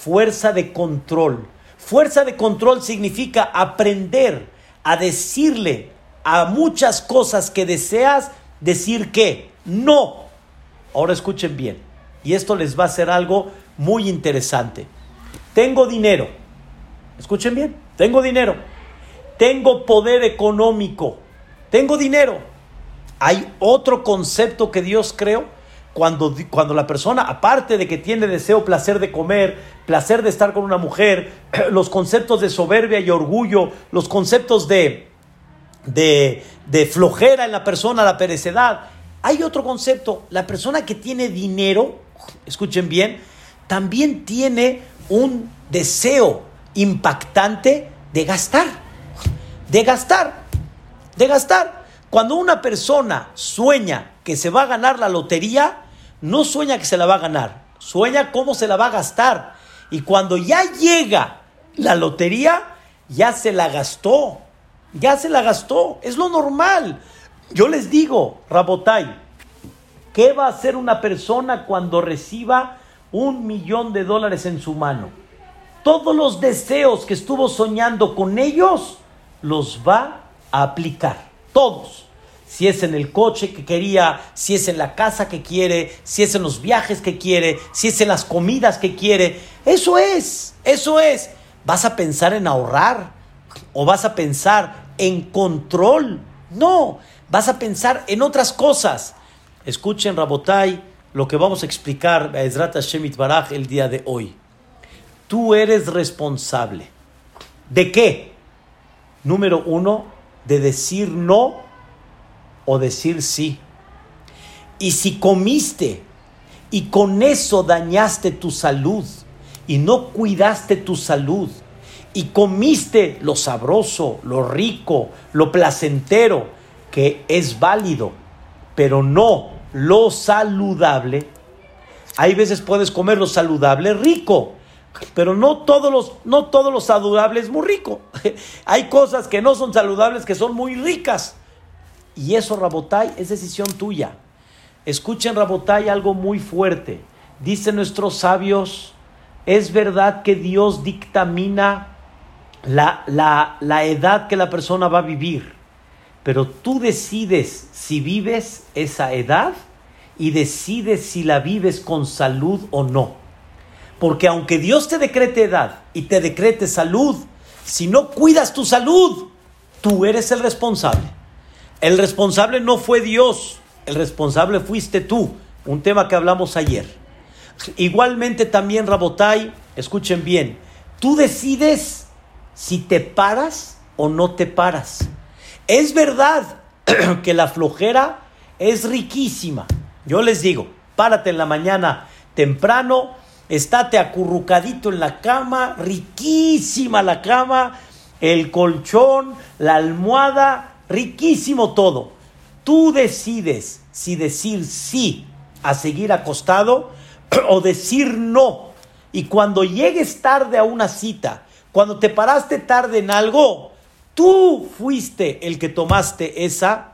Fuerza de control. Fuerza de control significa aprender a decirle a muchas cosas que deseas, decir que no. Ahora escuchen bien, y esto les va a ser algo muy interesante. Tengo dinero, escuchen bien, tengo dinero, tengo poder económico, tengo dinero. Hay otro concepto que Dios creó cuando, cuando la persona, aparte de que tiene deseo, placer de comer, placer de estar con una mujer, los conceptos de soberbia y orgullo, los conceptos de, de, de flojera en la persona, la perecedad. Hay otro concepto, la persona que tiene dinero, escuchen bien, también tiene un deseo impactante de gastar, de gastar, de gastar. Cuando una persona sueña que se va a ganar la lotería, no sueña que se la va a ganar, sueña cómo se la va a gastar. Y cuando ya llega la lotería, ya se la gastó ya se la gastó, es lo normal. Yo les digo, Rabotai, ¿qué va a hacer una persona cuando reciba un millón de dólares en su mano? Todos los deseos que estuvo soñando con ellos los va a aplicar, todos. Si es en el coche que quería, si es en la casa que quiere, si es en los viajes que quiere, si es en las comidas que quiere. Eso es, eso es. ¿Vas a pensar en ahorrar o vas a pensar en control? No, vas a pensar en otras cosas. Escuchen, Rabotai, lo que vamos a explicar a Ezrat Shemit Baraj el día de hoy. Tú eres responsable. ¿De qué? Número uno, de decir no o decir sí. Y si comiste y con eso dañaste tu salud y no cuidaste tu salud y comiste lo sabroso, lo rico, lo placentero, que es válido, pero no lo saludable, hay veces puedes comer lo saludable rico, pero no todos los, no todos los saludables muy rico. Hay cosas que no son saludables que son muy ricas. Y eso, Rabotay, es decisión tuya. Escuchen, Rabotay, algo muy fuerte. Dicen nuestros sabios, es verdad que Dios dictamina la, la, la edad que la persona va a vivir, pero tú decides si vives esa edad y decides si la vives con salud o no. Porque aunque Dios te decrete edad y te decrete salud, si no cuidas tu salud, tú eres el responsable. El responsable no fue Dios, el responsable fuiste tú. Un tema que hablamos ayer. Igualmente también, Rabotai, escuchen bien, tú decides si te paras o no te paras. Es verdad que la flojera es riquísima. Yo les digo, párate en la mañana temprano, estate acurrucadito en la cama, riquísima la cama, el colchón, la almohada, riquísimo todo. Tú decides si decir sí a seguir acostado o decir no. Y cuando llegues tarde a una cita, cuando te paraste tarde en algo, tú fuiste el que tomaste esa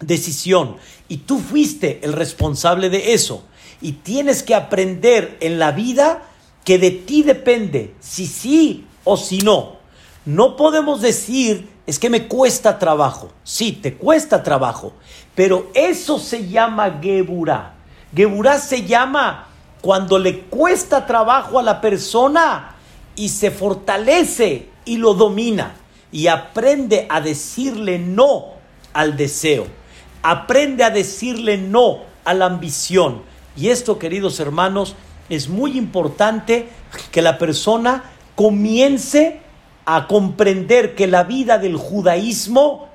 decisión y tú fuiste el responsable de eso. Y tienes que aprender en la vida que de ti depende si sí o si no. No podemos decir es que me cuesta trabajo. Sí, te cuesta trabajo, pero eso se llama Geburá. Geburá se llama cuando le cuesta trabajo a la persona y se fortalece y lo domina y aprende a decirle no al deseo. Aprende a decirle no a la ambición. Y esto, queridos hermanos, es muy importante que la persona comience a comprender que la vida del judaísmo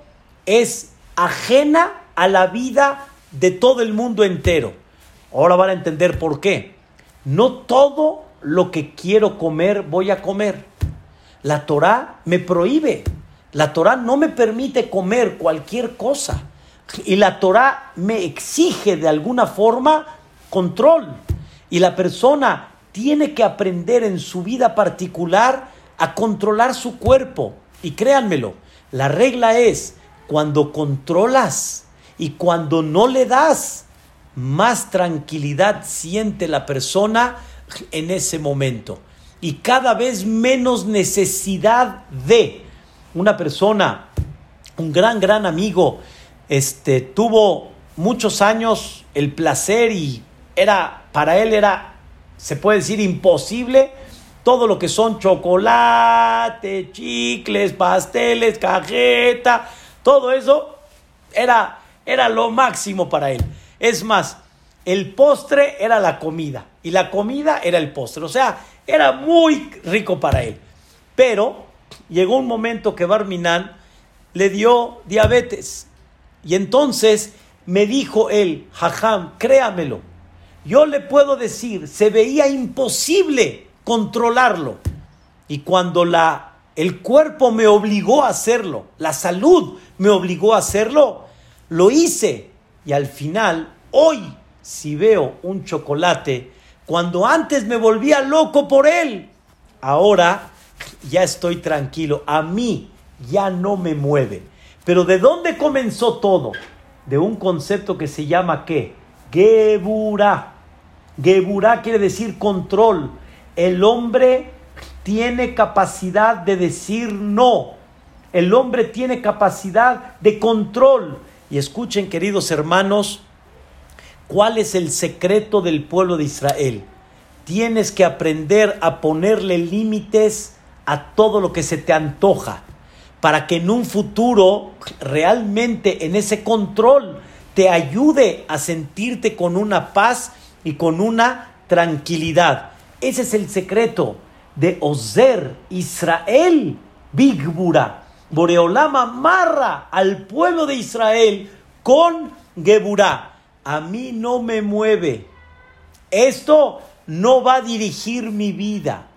es ajena a la vida de todo el mundo entero. Ahora van a entender por qué. No todo lo que quiero comer voy a comer. La Torah me prohíbe. La Torah no me permite comer cualquier cosa. Y la Torah me exige de alguna forma control. Y la persona tiene que aprender en su vida particular a controlar su cuerpo. Y créanmelo, la regla es cuando controlas y cuando no le das, más tranquilidad siente la persona en ese momento. Y cada vez menos necesidad de una persona, un gran, gran amigo, este, tuvo muchos años el placer y era, para él era, se puede decir, imposible todo lo que son chocolate, chicles, pasteles, cajeta, todo eso era, era lo máximo para él. Es más, el postre era la comida y la comida era el postre. O sea, era muy rico para él. Pero llegó un momento que Barminan le dio diabetes y entonces me dijo él, Jajam, créamelo, yo le puedo decir, se veía imposible controlarlo. Y cuando la, el cuerpo me obligó a hacerlo, la salud me obligó a hacerlo, lo hice. Y al final, hoy, si veo un chocolate, cuando antes me volvía loco por él, ahora ya estoy tranquilo. A mí ya no me mueve. Pero ¿de dónde comenzó todo? De un concepto que se llama ¿qué? Geburá. Geburá quiere decir control. El hombre tiene capacidad de decir no. El hombre tiene capacidad de control. Y escuchen, queridos hermanos, cuál es el secreto del pueblo de Israel. Tienes que aprender a ponerle límites a todo lo que se te antoja, para que en un futuro realmente en ese control te ayude a sentirte con una paz y con una tranquilidad. Ese es el secreto de Ozer Israel Bigbura. Boreolama amarra al pueblo de Israel con Geburá. A mí no me mueve. Esto no va a dirigir mi vida.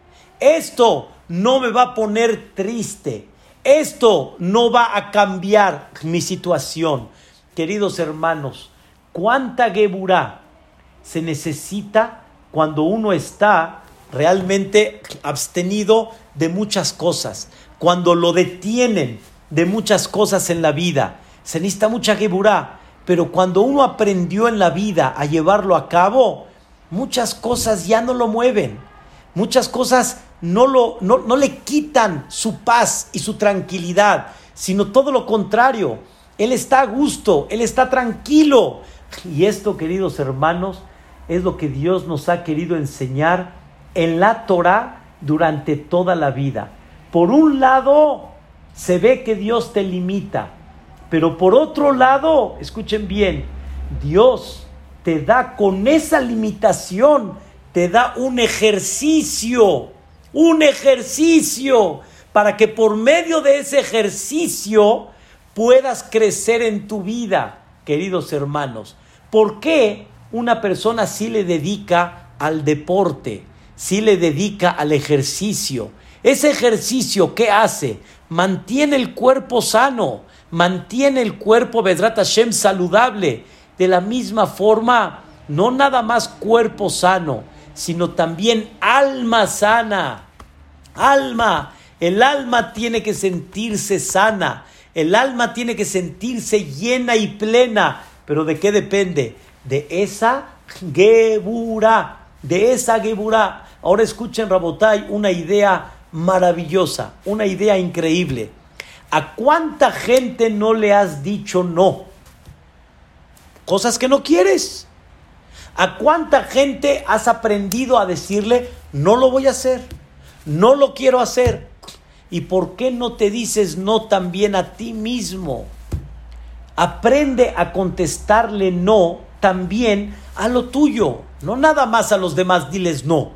Esto no me va a poner triste. Esto no va a cambiar mi situación. Queridos hermanos, ¿cuánta Geburá se necesita cuando uno está realmente abstenido de muchas cosas? Cuando lo detienen de muchas cosas en la vida. Se necesita mucha Geburá. Pero cuando uno aprendió en la vida a llevarlo a cabo, muchas cosas ya no lo mueven. Muchas cosas no, lo, no, no le quitan su paz y su tranquilidad, sino todo lo contrario. Él está a gusto, él está tranquilo. Y esto, queridos hermanos, es lo que Dios nos ha querido enseñar en la Torah durante toda la vida. Por un lado, se ve que Dios te limita, pero por otro lado, escuchen bien, Dios te da con esa limitación, te da un ejercicio, un ejercicio, para que por medio de ese ejercicio puedas crecer en tu vida, queridos hermanos. ¿Por qué una persona sí le dedica al deporte, sí le dedica al ejercicio? Ese ejercicio, ¿qué hace? Mantiene el cuerpo sano, mantiene el cuerpo Bedrat Hashem saludable. De la misma forma, no nada más cuerpo sano, sino también alma sana. Alma, el alma tiene que sentirse sana, el alma tiene que sentirse llena y plena. ¿Pero de qué depende? De esa gebura, de esa gebura. Ahora escuchen, Rabotai, una idea maravillosa, una idea increíble. ¿A cuánta gente no le has dicho no? Cosas que no quieres. ¿A cuánta gente has aprendido a decirle, no lo voy a hacer, no lo quiero hacer? ¿Y por qué no te dices no también a ti mismo? Aprende a contestarle no también a lo tuyo, no nada más a los demás, diles no.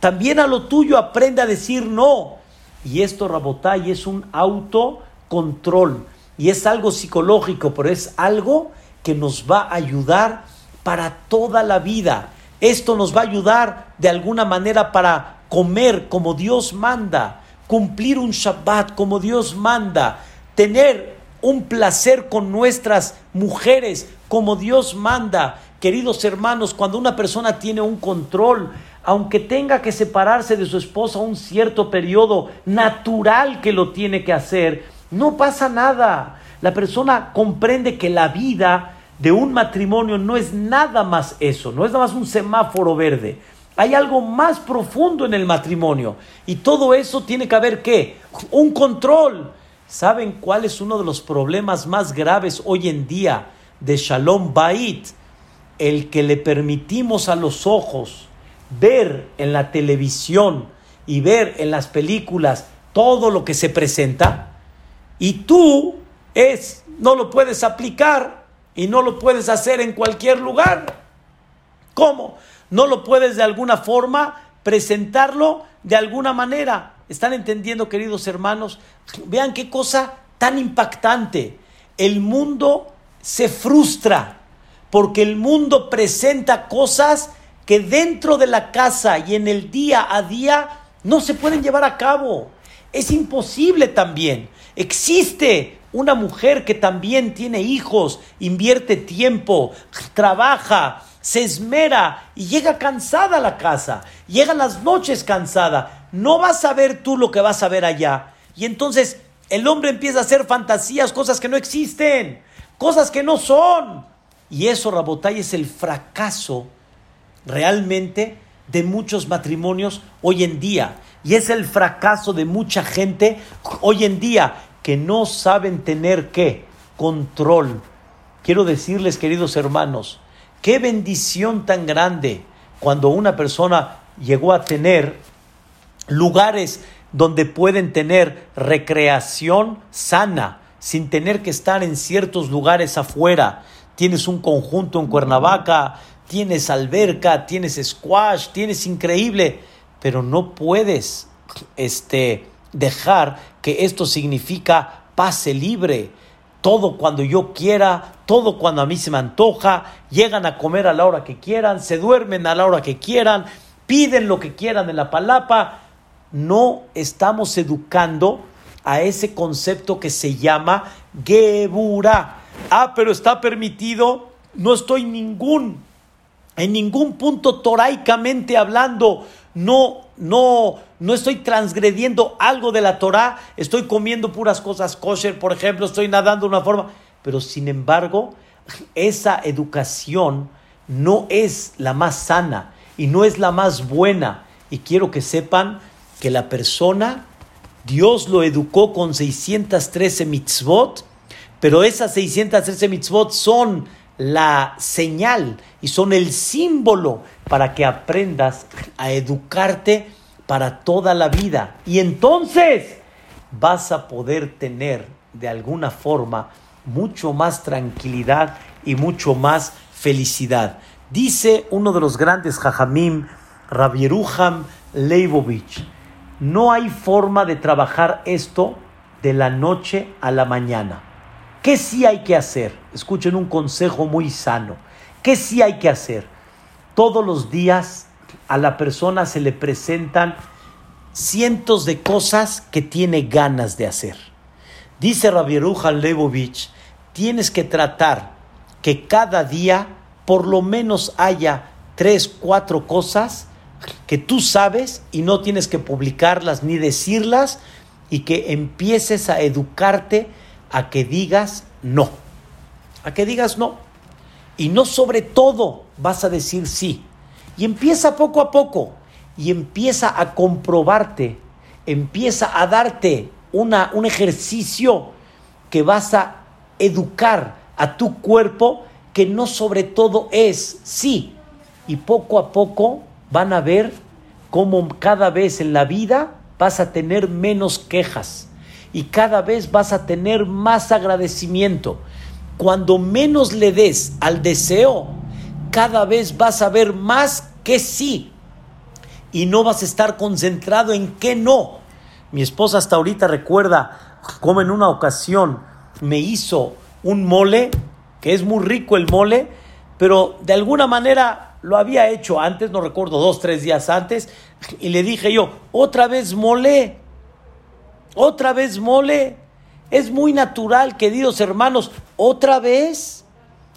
También a lo tuyo aprende a decir no. Y esto, Rabotay, es un autocontrol. Y es algo psicológico, pero es algo que nos va a ayudar para toda la vida. Esto nos va a ayudar de alguna manera para comer como Dios manda, cumplir un Shabbat como Dios manda, tener un placer con nuestras mujeres como Dios manda. Queridos hermanos, cuando una persona tiene un control, aunque tenga que separarse de su esposa un cierto periodo natural que lo tiene que hacer, no pasa nada. La persona comprende que la vida de un matrimonio no es nada más eso, no es nada más un semáforo verde. Hay algo más profundo en el matrimonio y todo eso tiene que haber qué? Un control. ¿Saben cuál es uno de los problemas más graves hoy en día de Shalom Bait? El que le permitimos a los ojos ver en la televisión y ver en las películas todo lo que se presenta y tú es no lo puedes aplicar y no lo puedes hacer en cualquier lugar. ¿Cómo? No lo puedes de alguna forma presentarlo de alguna manera. ¿Están entendiendo, queridos hermanos? Vean qué cosa tan impactante. El mundo se frustra porque el mundo presenta cosas que dentro de la casa y en el día a día no se pueden llevar a cabo. Es imposible también. Existe una mujer que también tiene hijos, invierte tiempo, trabaja, se esmera y llega cansada a la casa, llega las noches cansada. No vas a ver tú lo que vas a ver allá. Y entonces el hombre empieza a hacer fantasías, cosas que no existen, cosas que no son. Y eso, Rabotay, es el fracaso realmente de muchos matrimonios hoy en día. Y es el fracaso de mucha gente hoy en día que no saben tener qué? Control. quiero decirles, queridos hermanos, qué bendición tan grande cuando una persona llegó a tener lugares donde pueden tener recreación sana, sin tener que estar en ciertos lugares afuera. Tienes un conjunto en Cuernavaca, tienes alberca, tienes squash, tienes increíble, pero no puedes este, dejar que esto significa pase libre. Todo cuando yo quiera, todo cuando a mí se me antoja, llegan a comer a la hora que quieran, se duermen a la hora que quieran, piden lo que quieran en la palapa. No estamos educando a ese concepto que se llama Gebura. Ah, pero está permitido. No estoy ningún, en ningún punto toraicamente hablando. No, no, no estoy transgrediendo algo de la Torah. Estoy comiendo puras cosas kosher, por ejemplo. Estoy nadando de una forma. Pero sin embargo, esa educación no es la más sana y no es la más buena. Y quiero que sepan que la persona, Dios lo educó con 613 mitzvot, pero esas 613 mitzvot son la señal y son el símbolo para que aprendas a educarte para toda la vida. Y entonces vas a poder tener de alguna forma mucho más tranquilidad y mucho más felicidad. Dice uno de los grandes jajamim, Rabieruham Leibovich, no hay forma de trabajar esto de la noche a la mañana. ¿Qué sí hay que hacer? Escuchen un consejo muy sano. ¿Qué sí hay que hacer? Todos los días a la persona se le presentan cientos de cosas que tiene ganas de hacer. Dice Rabieruham Leibovich, tienes que tratar que cada día por lo menos haya tres, cuatro cosas que tú sabes y no tienes que publicarlas ni decirlas y que empieces a educarte a que digas no. A que digas no. Y no sobre todo vas a decir sí. Y empieza poco a poco y empieza a comprobarte, empieza a darte una, un ejercicio que vas a educar a tu cuerpo que no sobre todo es sí. Y poco a poco van a ver cómo cada vez en la vida vas a tener menos quejas y cada vez vas a tener más agradecimiento. Cuando menos le des al deseo, cada vez vas a ver más que sí y no vas a estar concentrado en que no. Mi esposa hasta ahorita recuerda cómo en una ocasión me hizo un mole que es muy rico el mole, pero de alguna manera lo había hecho antes, no recuerdo, dos, tres días antes, y le dije yo, otra vez mole, otra vez mole. Es muy natural, queridos hermanos, otra vez.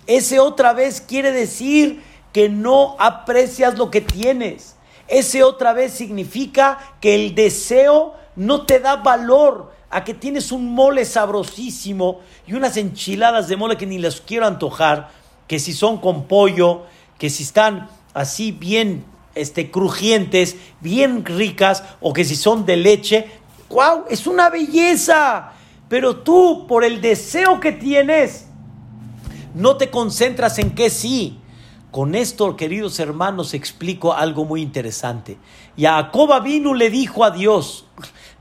Ese otra vez quiere decir que no aprecias lo que tienes. Ese otra vez significa que el deseo no te da valor a que tienes un mole sabrosísimo y unas enchiladas de mole que ni las quiero antojar, que si son con pollo, que si están así bien este, crujientes, bien ricas, o que si son de leche, ¡wow! Es una belleza. Pero tú, por el deseo que tienes, no te concentras en que sí. Con esto, queridos hermanos, explico algo muy interesante. Jacob vino le dijo a Dios,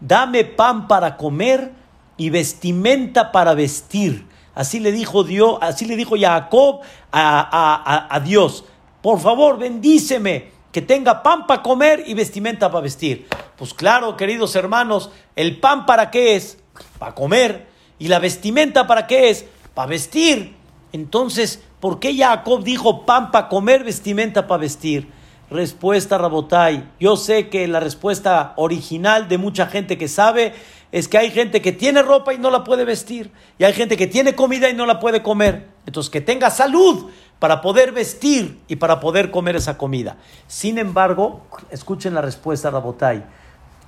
dame pan para comer y vestimenta para vestir. Así le dijo Dios, así le dijo Jacob a, Dios. Por favor, bendíceme, que tenga pan para comer y vestimenta para vestir. Pues claro, queridos hermanos, el pan para qué es? Para comer. ¿Y la vestimenta para qué es? Para vestir. Entonces, ¿por qué Jacob dijo pan para comer, vestimenta para vestir? Respuesta, Rabotai. Yo sé que la respuesta original de mucha gente que sabe es que hay gente que tiene ropa y no la puede vestir. Y hay gente que tiene comida y no la puede comer. Entonces, que tenga salud para poder vestir y para poder comer esa comida. Sin embargo, escuchen la respuesta, Rabotai.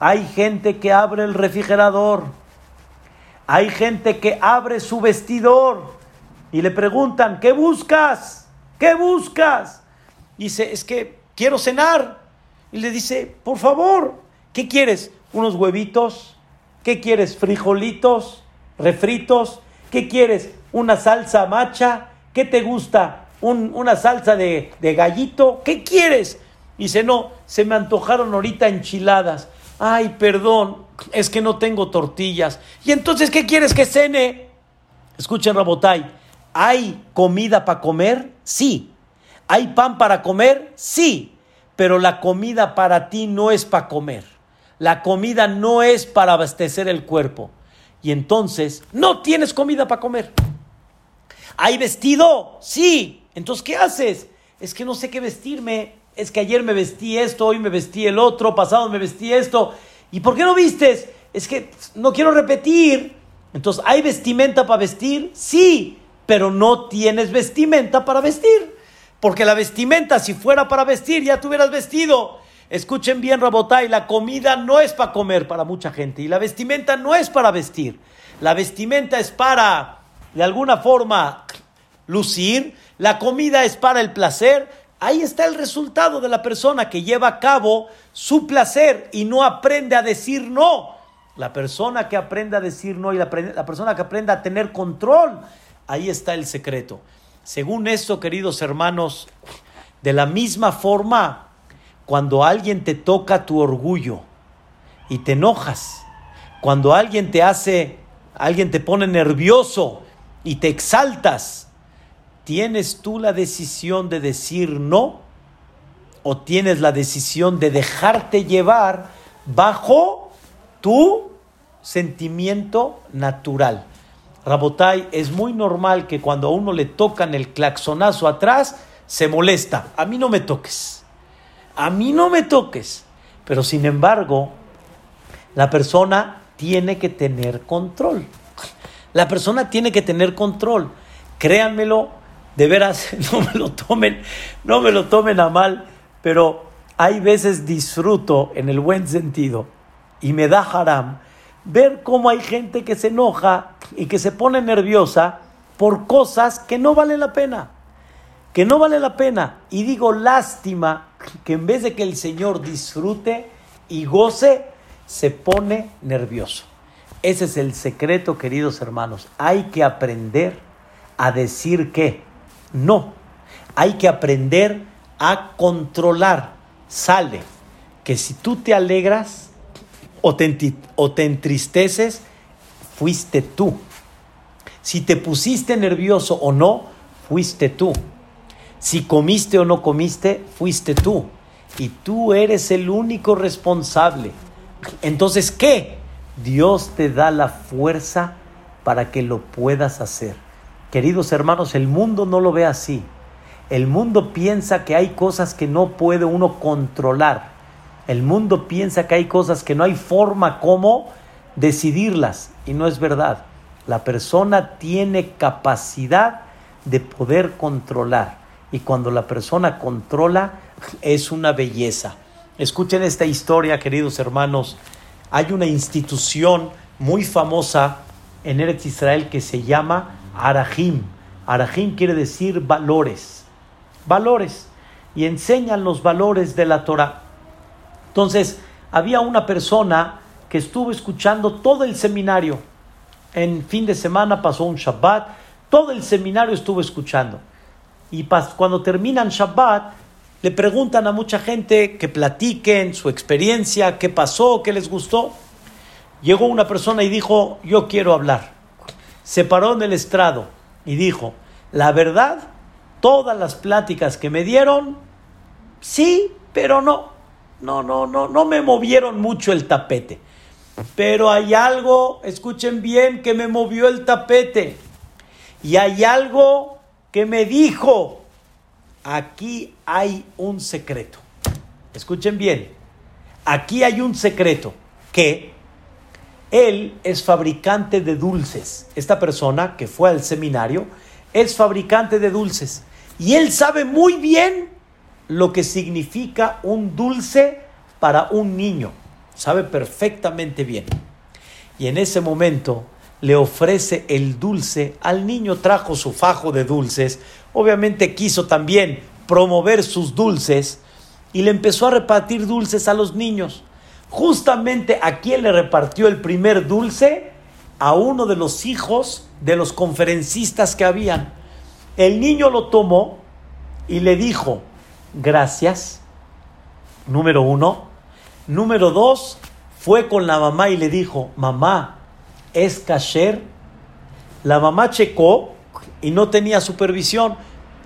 Hay gente que abre el refrigerador. Hay gente que abre su vestidor y le preguntan, ¿qué buscas? ¿Qué buscas? Dice, es que quiero cenar. Y le dice, por favor, ¿qué quieres? ¿Unos huevitos? ¿Qué quieres? ¿Frijolitos? ¿Refritos? ¿Qué quieres? ¿Una salsa macha? ¿Qué te gusta? ¿Una salsa de, de gallito? ¿Qué quieres? Dice, no, se me antojaron ahorita enchiladas. Ay, perdón, es que no tengo tortillas. ¿Y entonces qué quieres que cene? Escuchen, Rabotay, ¿hay comida para comer? Sí. ¿Hay pan para comer? Sí. Pero la comida para ti no es para comer. La comida no es para abastecer el cuerpo. Y entonces no tienes comida para comer. ¿Hay vestido? Sí. Entonces, ¿qué haces? Es que no sé qué vestirme. Es que ayer me vestí esto, hoy me vestí el otro, pasado me vestí esto. ¿Y por qué no vistes? Es que no quiero repetir. Entonces, ¿hay vestimenta para vestir? Sí, pero no tienes vestimenta para vestir. Porque la vestimenta, si fuera para vestir, ya te hubieras vestido. Escuchen bien, Rabotay, la comida no es para comer para mucha gente y la vestimenta no es para vestir. La vestimenta es para, de alguna forma, lucir. La comida es para el placer. Ahí está el resultado de la persona que lleva a cabo su placer y no aprende a decir no. La persona que aprende a decir no y la, persona que aprende a tener control, ahí está el secreto. Según esto, queridos hermanos, de la misma forma, cuando alguien te toca tu orgullo y te enojas, cuando alguien te hace, alguien te pone nervioso y te exaltas, ¿tienes tú la decisión de decir no? ¿O tienes la decisión de dejarte llevar bajo tu sentimiento natural? Rabotai, es muy normal que cuando a uno le tocan el claxonazo atrás, se molesta. A mí no me toques a mí no me toques. Pero sin embargo, la persona tiene que tener control. La persona tiene que tener control. Créanmelo, de veras, no me lo tomen, no me lo tomen a mal, pero hay veces disfruto en el buen sentido y me da haram ver cómo hay gente que se enoja y que se pone nerviosa por cosas que no valen la pena que no vale la pena. Y digo, lástima que en vez de que el Señor disfrute y goce, se pone nervioso. Ese es el secreto, queridos hermanos. Hay que aprender a decir que no. Hay que aprender a controlar. Sale que si tú te alegras o te, entristeces, fuiste tú. Si te pusiste nervioso o no, fuiste tú. Si comiste o no comiste, fuiste tú. Y tú eres el único responsable. Entonces, ¿qué? Dios te da la fuerza para que lo puedas hacer. Queridos hermanos, el mundo no lo ve así. El mundo piensa que hay cosas que no puede uno controlar. El mundo piensa que hay cosas que no hay forma como decidirlas. Y no es verdad. La persona tiene capacidad de poder controlar y cuando la persona controla es una belleza. Escuchen esta historia, queridos hermanos. Hay una institución muy famosa en Eretz Israel que se llama Arahim. Arahim quiere decir valores. Valores. Y enseñan los valores de la Torah. Entonces, había una persona que estuvo escuchando todo el seminario. En fin de semana pasó un Shabbat, todo el seminario estuvo escuchando y cuando terminan Shabbat, le preguntan a mucha gente que platiquen su experiencia, qué pasó, qué les gustó. Llegó una persona y dijo, yo quiero hablar. Se paró en el estrado y dijo, la verdad, todas las pláticas que me dieron, sí, pero no, no, no, no, no me movieron mucho el tapete. Pero hay algo, escuchen bien, que me movió el tapete. Y hay algo que me dijo, aquí hay un secreto. Escuchen bien, aquí hay un secreto, que él es fabricante de dulces. Esta persona que fue al seminario es fabricante de dulces. Y él sabe muy bien lo que significa un dulce para un niño. Sabe perfectamente bien. Y en ese momento le ofrece el dulce, al niño trajo su fajo de dulces, obviamente quiso también promover sus dulces y le empezó a repartir dulces a los niños. Justamente a quien le repartió el primer dulce, a uno de los hijos de los conferencistas que habían. El niño lo tomó y le dijo, gracias, número uno. Número dos, fue con la mamá y le dijo, mamá, ¿es kasher? La mamá checó y no tenía supervisión.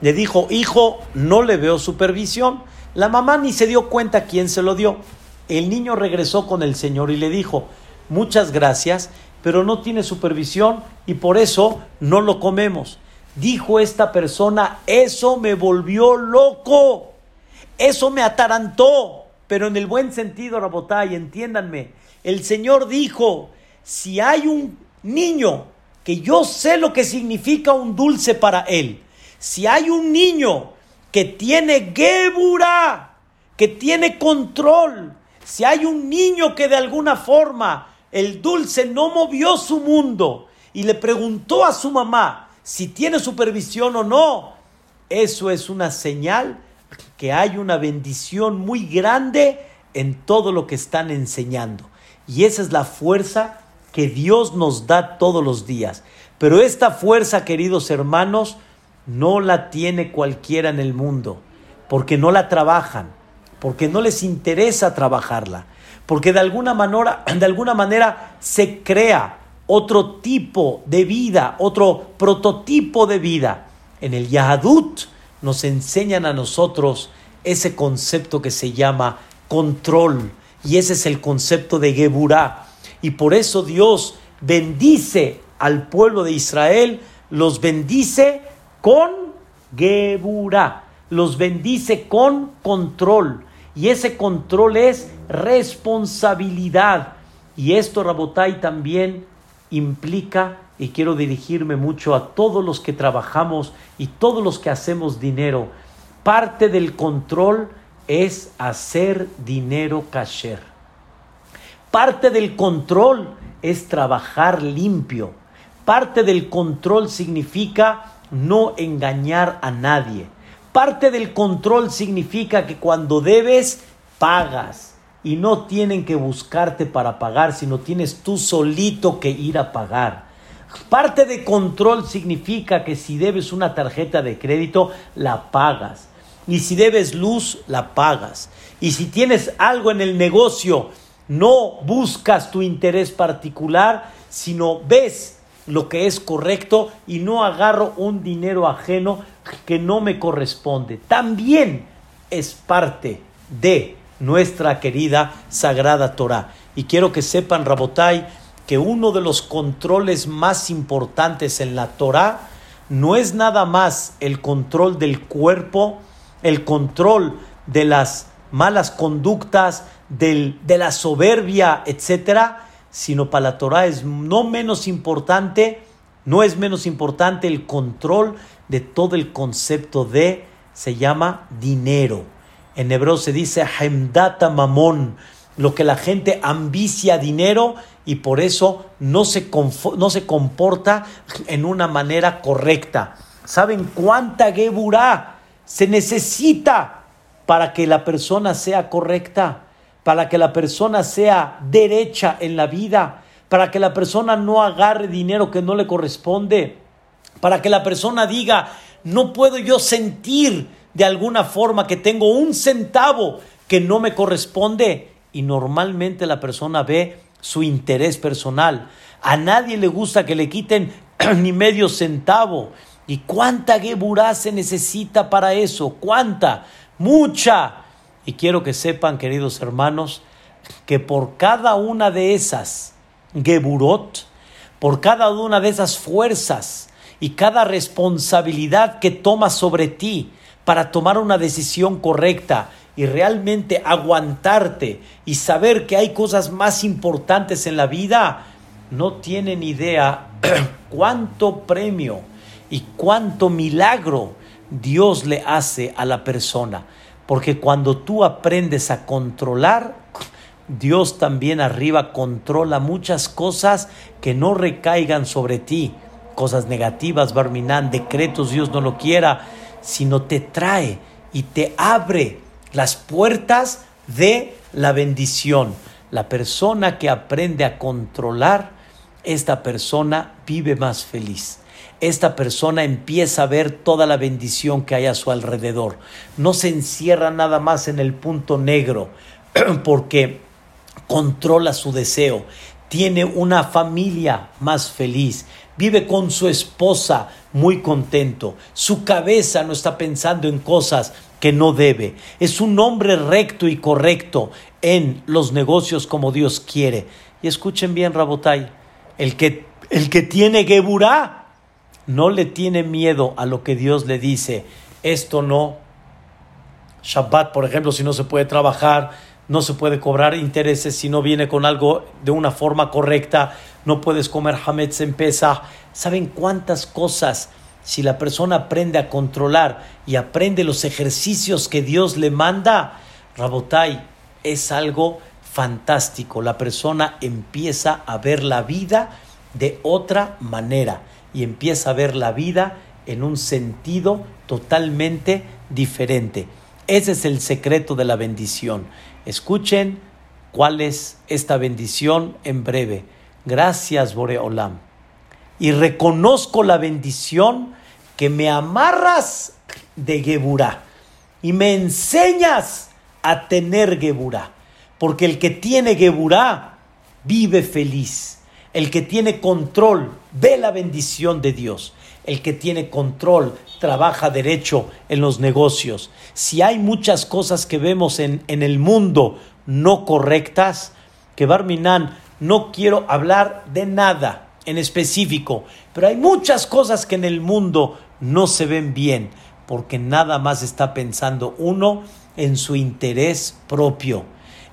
Le dijo, hijo, no le veo supervisión. La mamá ni se dio cuenta quién se lo dio. El niño regresó con el señor y le dijo, muchas gracias, pero no tiene supervisión y por eso no lo comemos. Dijo esta persona, eso me volvió loco, eso me atarantó, pero en el buen sentido, Rabotay, entiéndanme, el Señor dijo, si hay un niño que yo sé lo que significa un dulce para él, si hay un niño que tiene gebura, que tiene control, si hay un niño que de alguna forma el dulce no movió su mundo y le preguntó a su mamá si tiene supervisión o no, eso es una señal que hay una bendición muy grande en todo lo que están enseñando. Y esa es la fuerza que Dios nos da todos los días. Pero esta fuerza, queridos hermanos, no la tiene cualquiera en el mundo, porque no la trabajan, porque no les interesa trabajarla, porque de alguna manera, de alguna manera se crea otro tipo de vida, otro prototipo de vida. En el Yahadut nos enseñan a nosotros ese concepto que se llama control, y ese es el concepto de Geburah. Y por eso Dios bendice al pueblo de Israel, los bendice con Geburah, los bendice con control. Y ese control es responsabilidad. Y esto, Rabotai, también implica, y quiero dirigirme mucho a todos los que trabajamos y todos los que hacemos dinero, parte del control es hacer dinero kasher. Parte del control es trabajar limpio. Parte del control significa no engañar a nadie. Parte del control significa que cuando debes, pagas. Y no tienen que buscarte para pagar, sino tienes tú solito que ir a pagar. Parte de control significa que si debes una tarjeta de crédito, la pagas. Y si debes luz, la pagas. Y si tienes algo en el negocio, no buscas tu interés particular, sino ves lo que es correcto y no agarro un dinero ajeno que no me corresponde. También es parte de nuestra querida Sagrada Torah. Y quiero que sepan, Rabotai, que uno de los controles más importantes en la Torah no es nada más el control del cuerpo, el control de las malas conductas, del, de la soberbia, etcétera, sino para la Torah es no menos importante, no es menos importante el control de todo el concepto de, se llama dinero. En hebreo se dice hemdata mamón, lo que la gente ambicia dinero y por eso no se, no se comporta en una manera correcta. ¿Saben cuánta geburá se necesita para que la persona sea correcta? Para que la persona sea derecha en la vida, para que la persona no agarre dinero que no le corresponde, para que la persona diga, no puedo yo sentir de alguna forma que tengo un centavo que no me corresponde. Y normalmente la persona ve su interés personal. A nadie le gusta que le quiten ni medio centavo. ¿Y cuánta geburá se necesita para eso? ¿Cuánta? Mucha. Y quiero que sepan, queridos hermanos, que por cada una de esas geburot, por cada una de esas fuerzas y cada responsabilidad que tomas sobre ti para tomar una decisión correcta y realmente aguantarte y saber que hay cosas más importantes en la vida, no tienen idea cuánto premio y cuánto milagro Dios le hace a la persona. Porque cuando tú aprendes a controlar, Dios también arriba controla muchas cosas que no recaigan sobre ti. Cosas negativas, Barminán, decretos, Dios no lo quiera, sino te trae y te abre las puertas de la bendición. La persona que aprende a controlar, esta persona vive más feliz. Esta persona empieza a ver toda la bendición que hay a su alrededor. No se encierra nada más en el punto negro, porque controla su deseo, tiene una familia más feliz, vive con su esposa muy contento, su cabeza no está pensando en cosas que no debe, es un hombre recto y correcto en los negocios como Dios quiere. Y escuchen bien, Rabotai, el que, el que tiene Geburá no le tiene miedo a lo que Dios le dice, esto no. Shabbat, por ejemplo, si no se puede trabajar, no se puede cobrar intereses si no viene con algo de una forma correcta, no puedes comer hametz en pesa. ¿Saben cuántas cosas? Si la persona aprende a controlar y aprende los ejercicios que Dios le manda, Rabotai, es algo fantástico. La persona empieza a ver la vida de otra manera y empieza a ver la vida en un sentido totalmente diferente. Ese es el secreto de la bendición. Escuchen cuál es esta bendición en breve. Gracias, Boreolam. Y reconozco la bendición que me amarras de Geburá y me enseñas a tener Geburá. Porque el que tiene Geburá vive feliz. El que tiene control ve la bendición de Dios. El que tiene control trabaja derecho en los negocios. Si hay muchas cosas que vemos en, en el mundo no correctas, que Barminan, no quiero hablar de nada en específico, pero hay muchas cosas que en el mundo no se ven bien, porque nada más está pensando uno en su interés propio,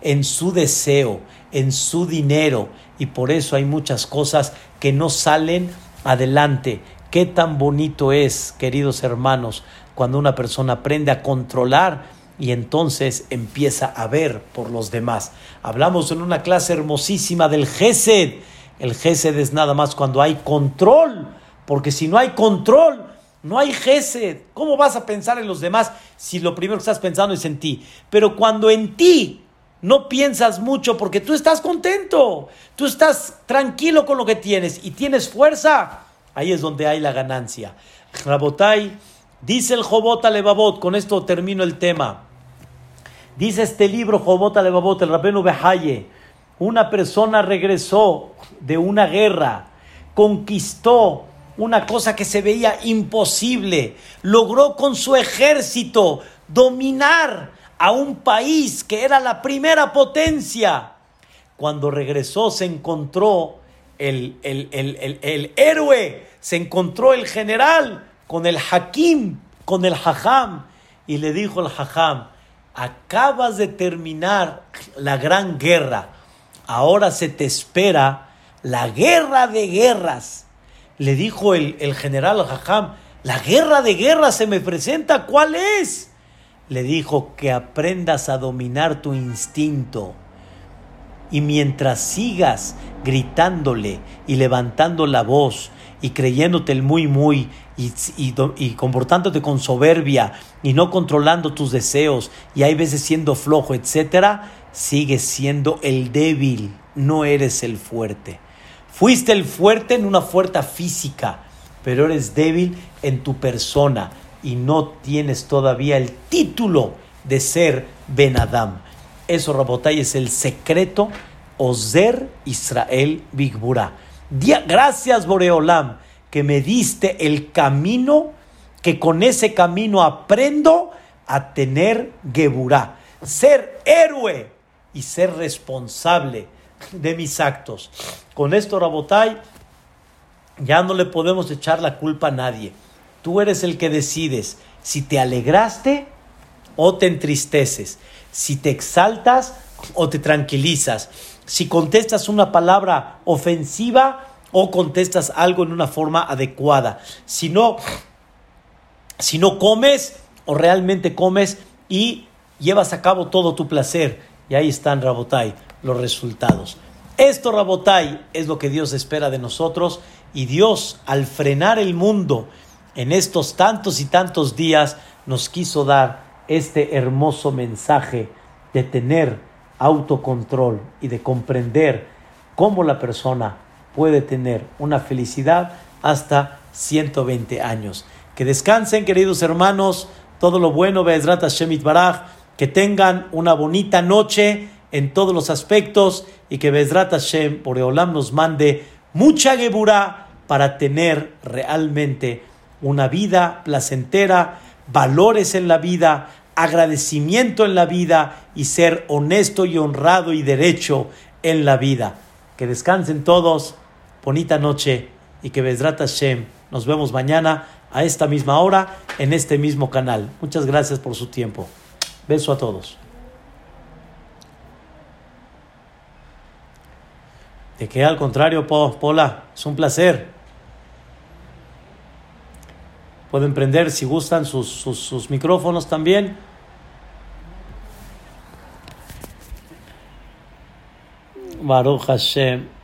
en su deseo, en su dinero, y por eso hay muchas cosas que no salen adelante. Qué tan bonito es, queridos hermanos, cuando una persona aprende a controlar y entonces empieza a ver por los demás. Hablamos en una clase hermosísima del Gesed. El Gesed es nada más cuando hay control, porque si no hay control, no hay Gesed. ¿Cómo vas a pensar en los demás si lo primero que estás pensando es en ti? Pero cuando en ti no piensas mucho porque tú estás contento, tú estás tranquilo con lo que tienes y tienes fuerza, ahí es donde hay la ganancia. Rabotai, dice el Jobot Levavot, con esto termino el tema. Dice este libro Jobot Levavot, el Rabenu Behaye, una persona regresó de una guerra, conquistó una cosa que se veía imposible, logró con su ejército dominar a un país que era la primera potencia. Cuando regresó se encontró el, el, héroe, se encontró el general con el hakim, con el hajam, y le dijo el hajam, acabas de terminar la gran guerra, ahora se te espera la guerra de guerras. Le dijo el, el general hajam, la guerra de guerras se me presenta, ¿cuál es? Le dijo que aprendas a dominar tu instinto. Y mientras sigas gritándole y levantando la voz y creyéndote el muy muy y, y, comportándote con soberbia y no controlando tus deseos y hay veces siendo flojo, etcétera, sigues siendo el débil, no eres el fuerte. Fuiste el fuerte en una fuerza física, pero eres débil en tu persona, y no tienes todavía el título de ser Ben Adam. Eso, Rabotay, es el secreto Ozer Israel Bigbura. Gracias, Boreolam, que me diste el camino, que con ese camino aprendo a tener Geburá, ser héroe y ser responsable de mis actos. Con esto, Rabotay, ya no le podemos echar la culpa a nadie. Tú eres el que decides si te alegraste o te entristeces, si te exaltas o te tranquilizas, si contestas una palabra ofensiva o contestas algo en una forma adecuada. Si no, si no comes o realmente comes y llevas a cabo todo tu placer. Y ahí están, Rabotai, los resultados. Esto, Rabotai, es lo que Dios espera de nosotros. Y Dios, al frenar el mundo, en estos tantos y tantos días nos quiso dar este hermoso mensaje de tener autocontrol y de comprender cómo la persona puede tener una felicidad hasta 120 años. Que descansen, queridos hermanos, todo lo bueno, Be'ezrat Hashem Baraj, que tengan una bonita noche en todos los aspectos y que Be'ezrat Hashem, por Eolam, nos mande mucha Geburah para tener realmente una vida placentera, valores en la vida, agradecimiento en la vida y ser honesto y honrado y derecho en la vida. Que descansen todos, bonita noche y que Bezrat Hashem nos vemos mañana a esta misma hora en este mismo canal. Muchas gracias por su tiempo. Beso a todos. De que al contrario, Pola, es un placer. Pueden prender si gustan sus, sus micrófonos también. Baruch Hashem.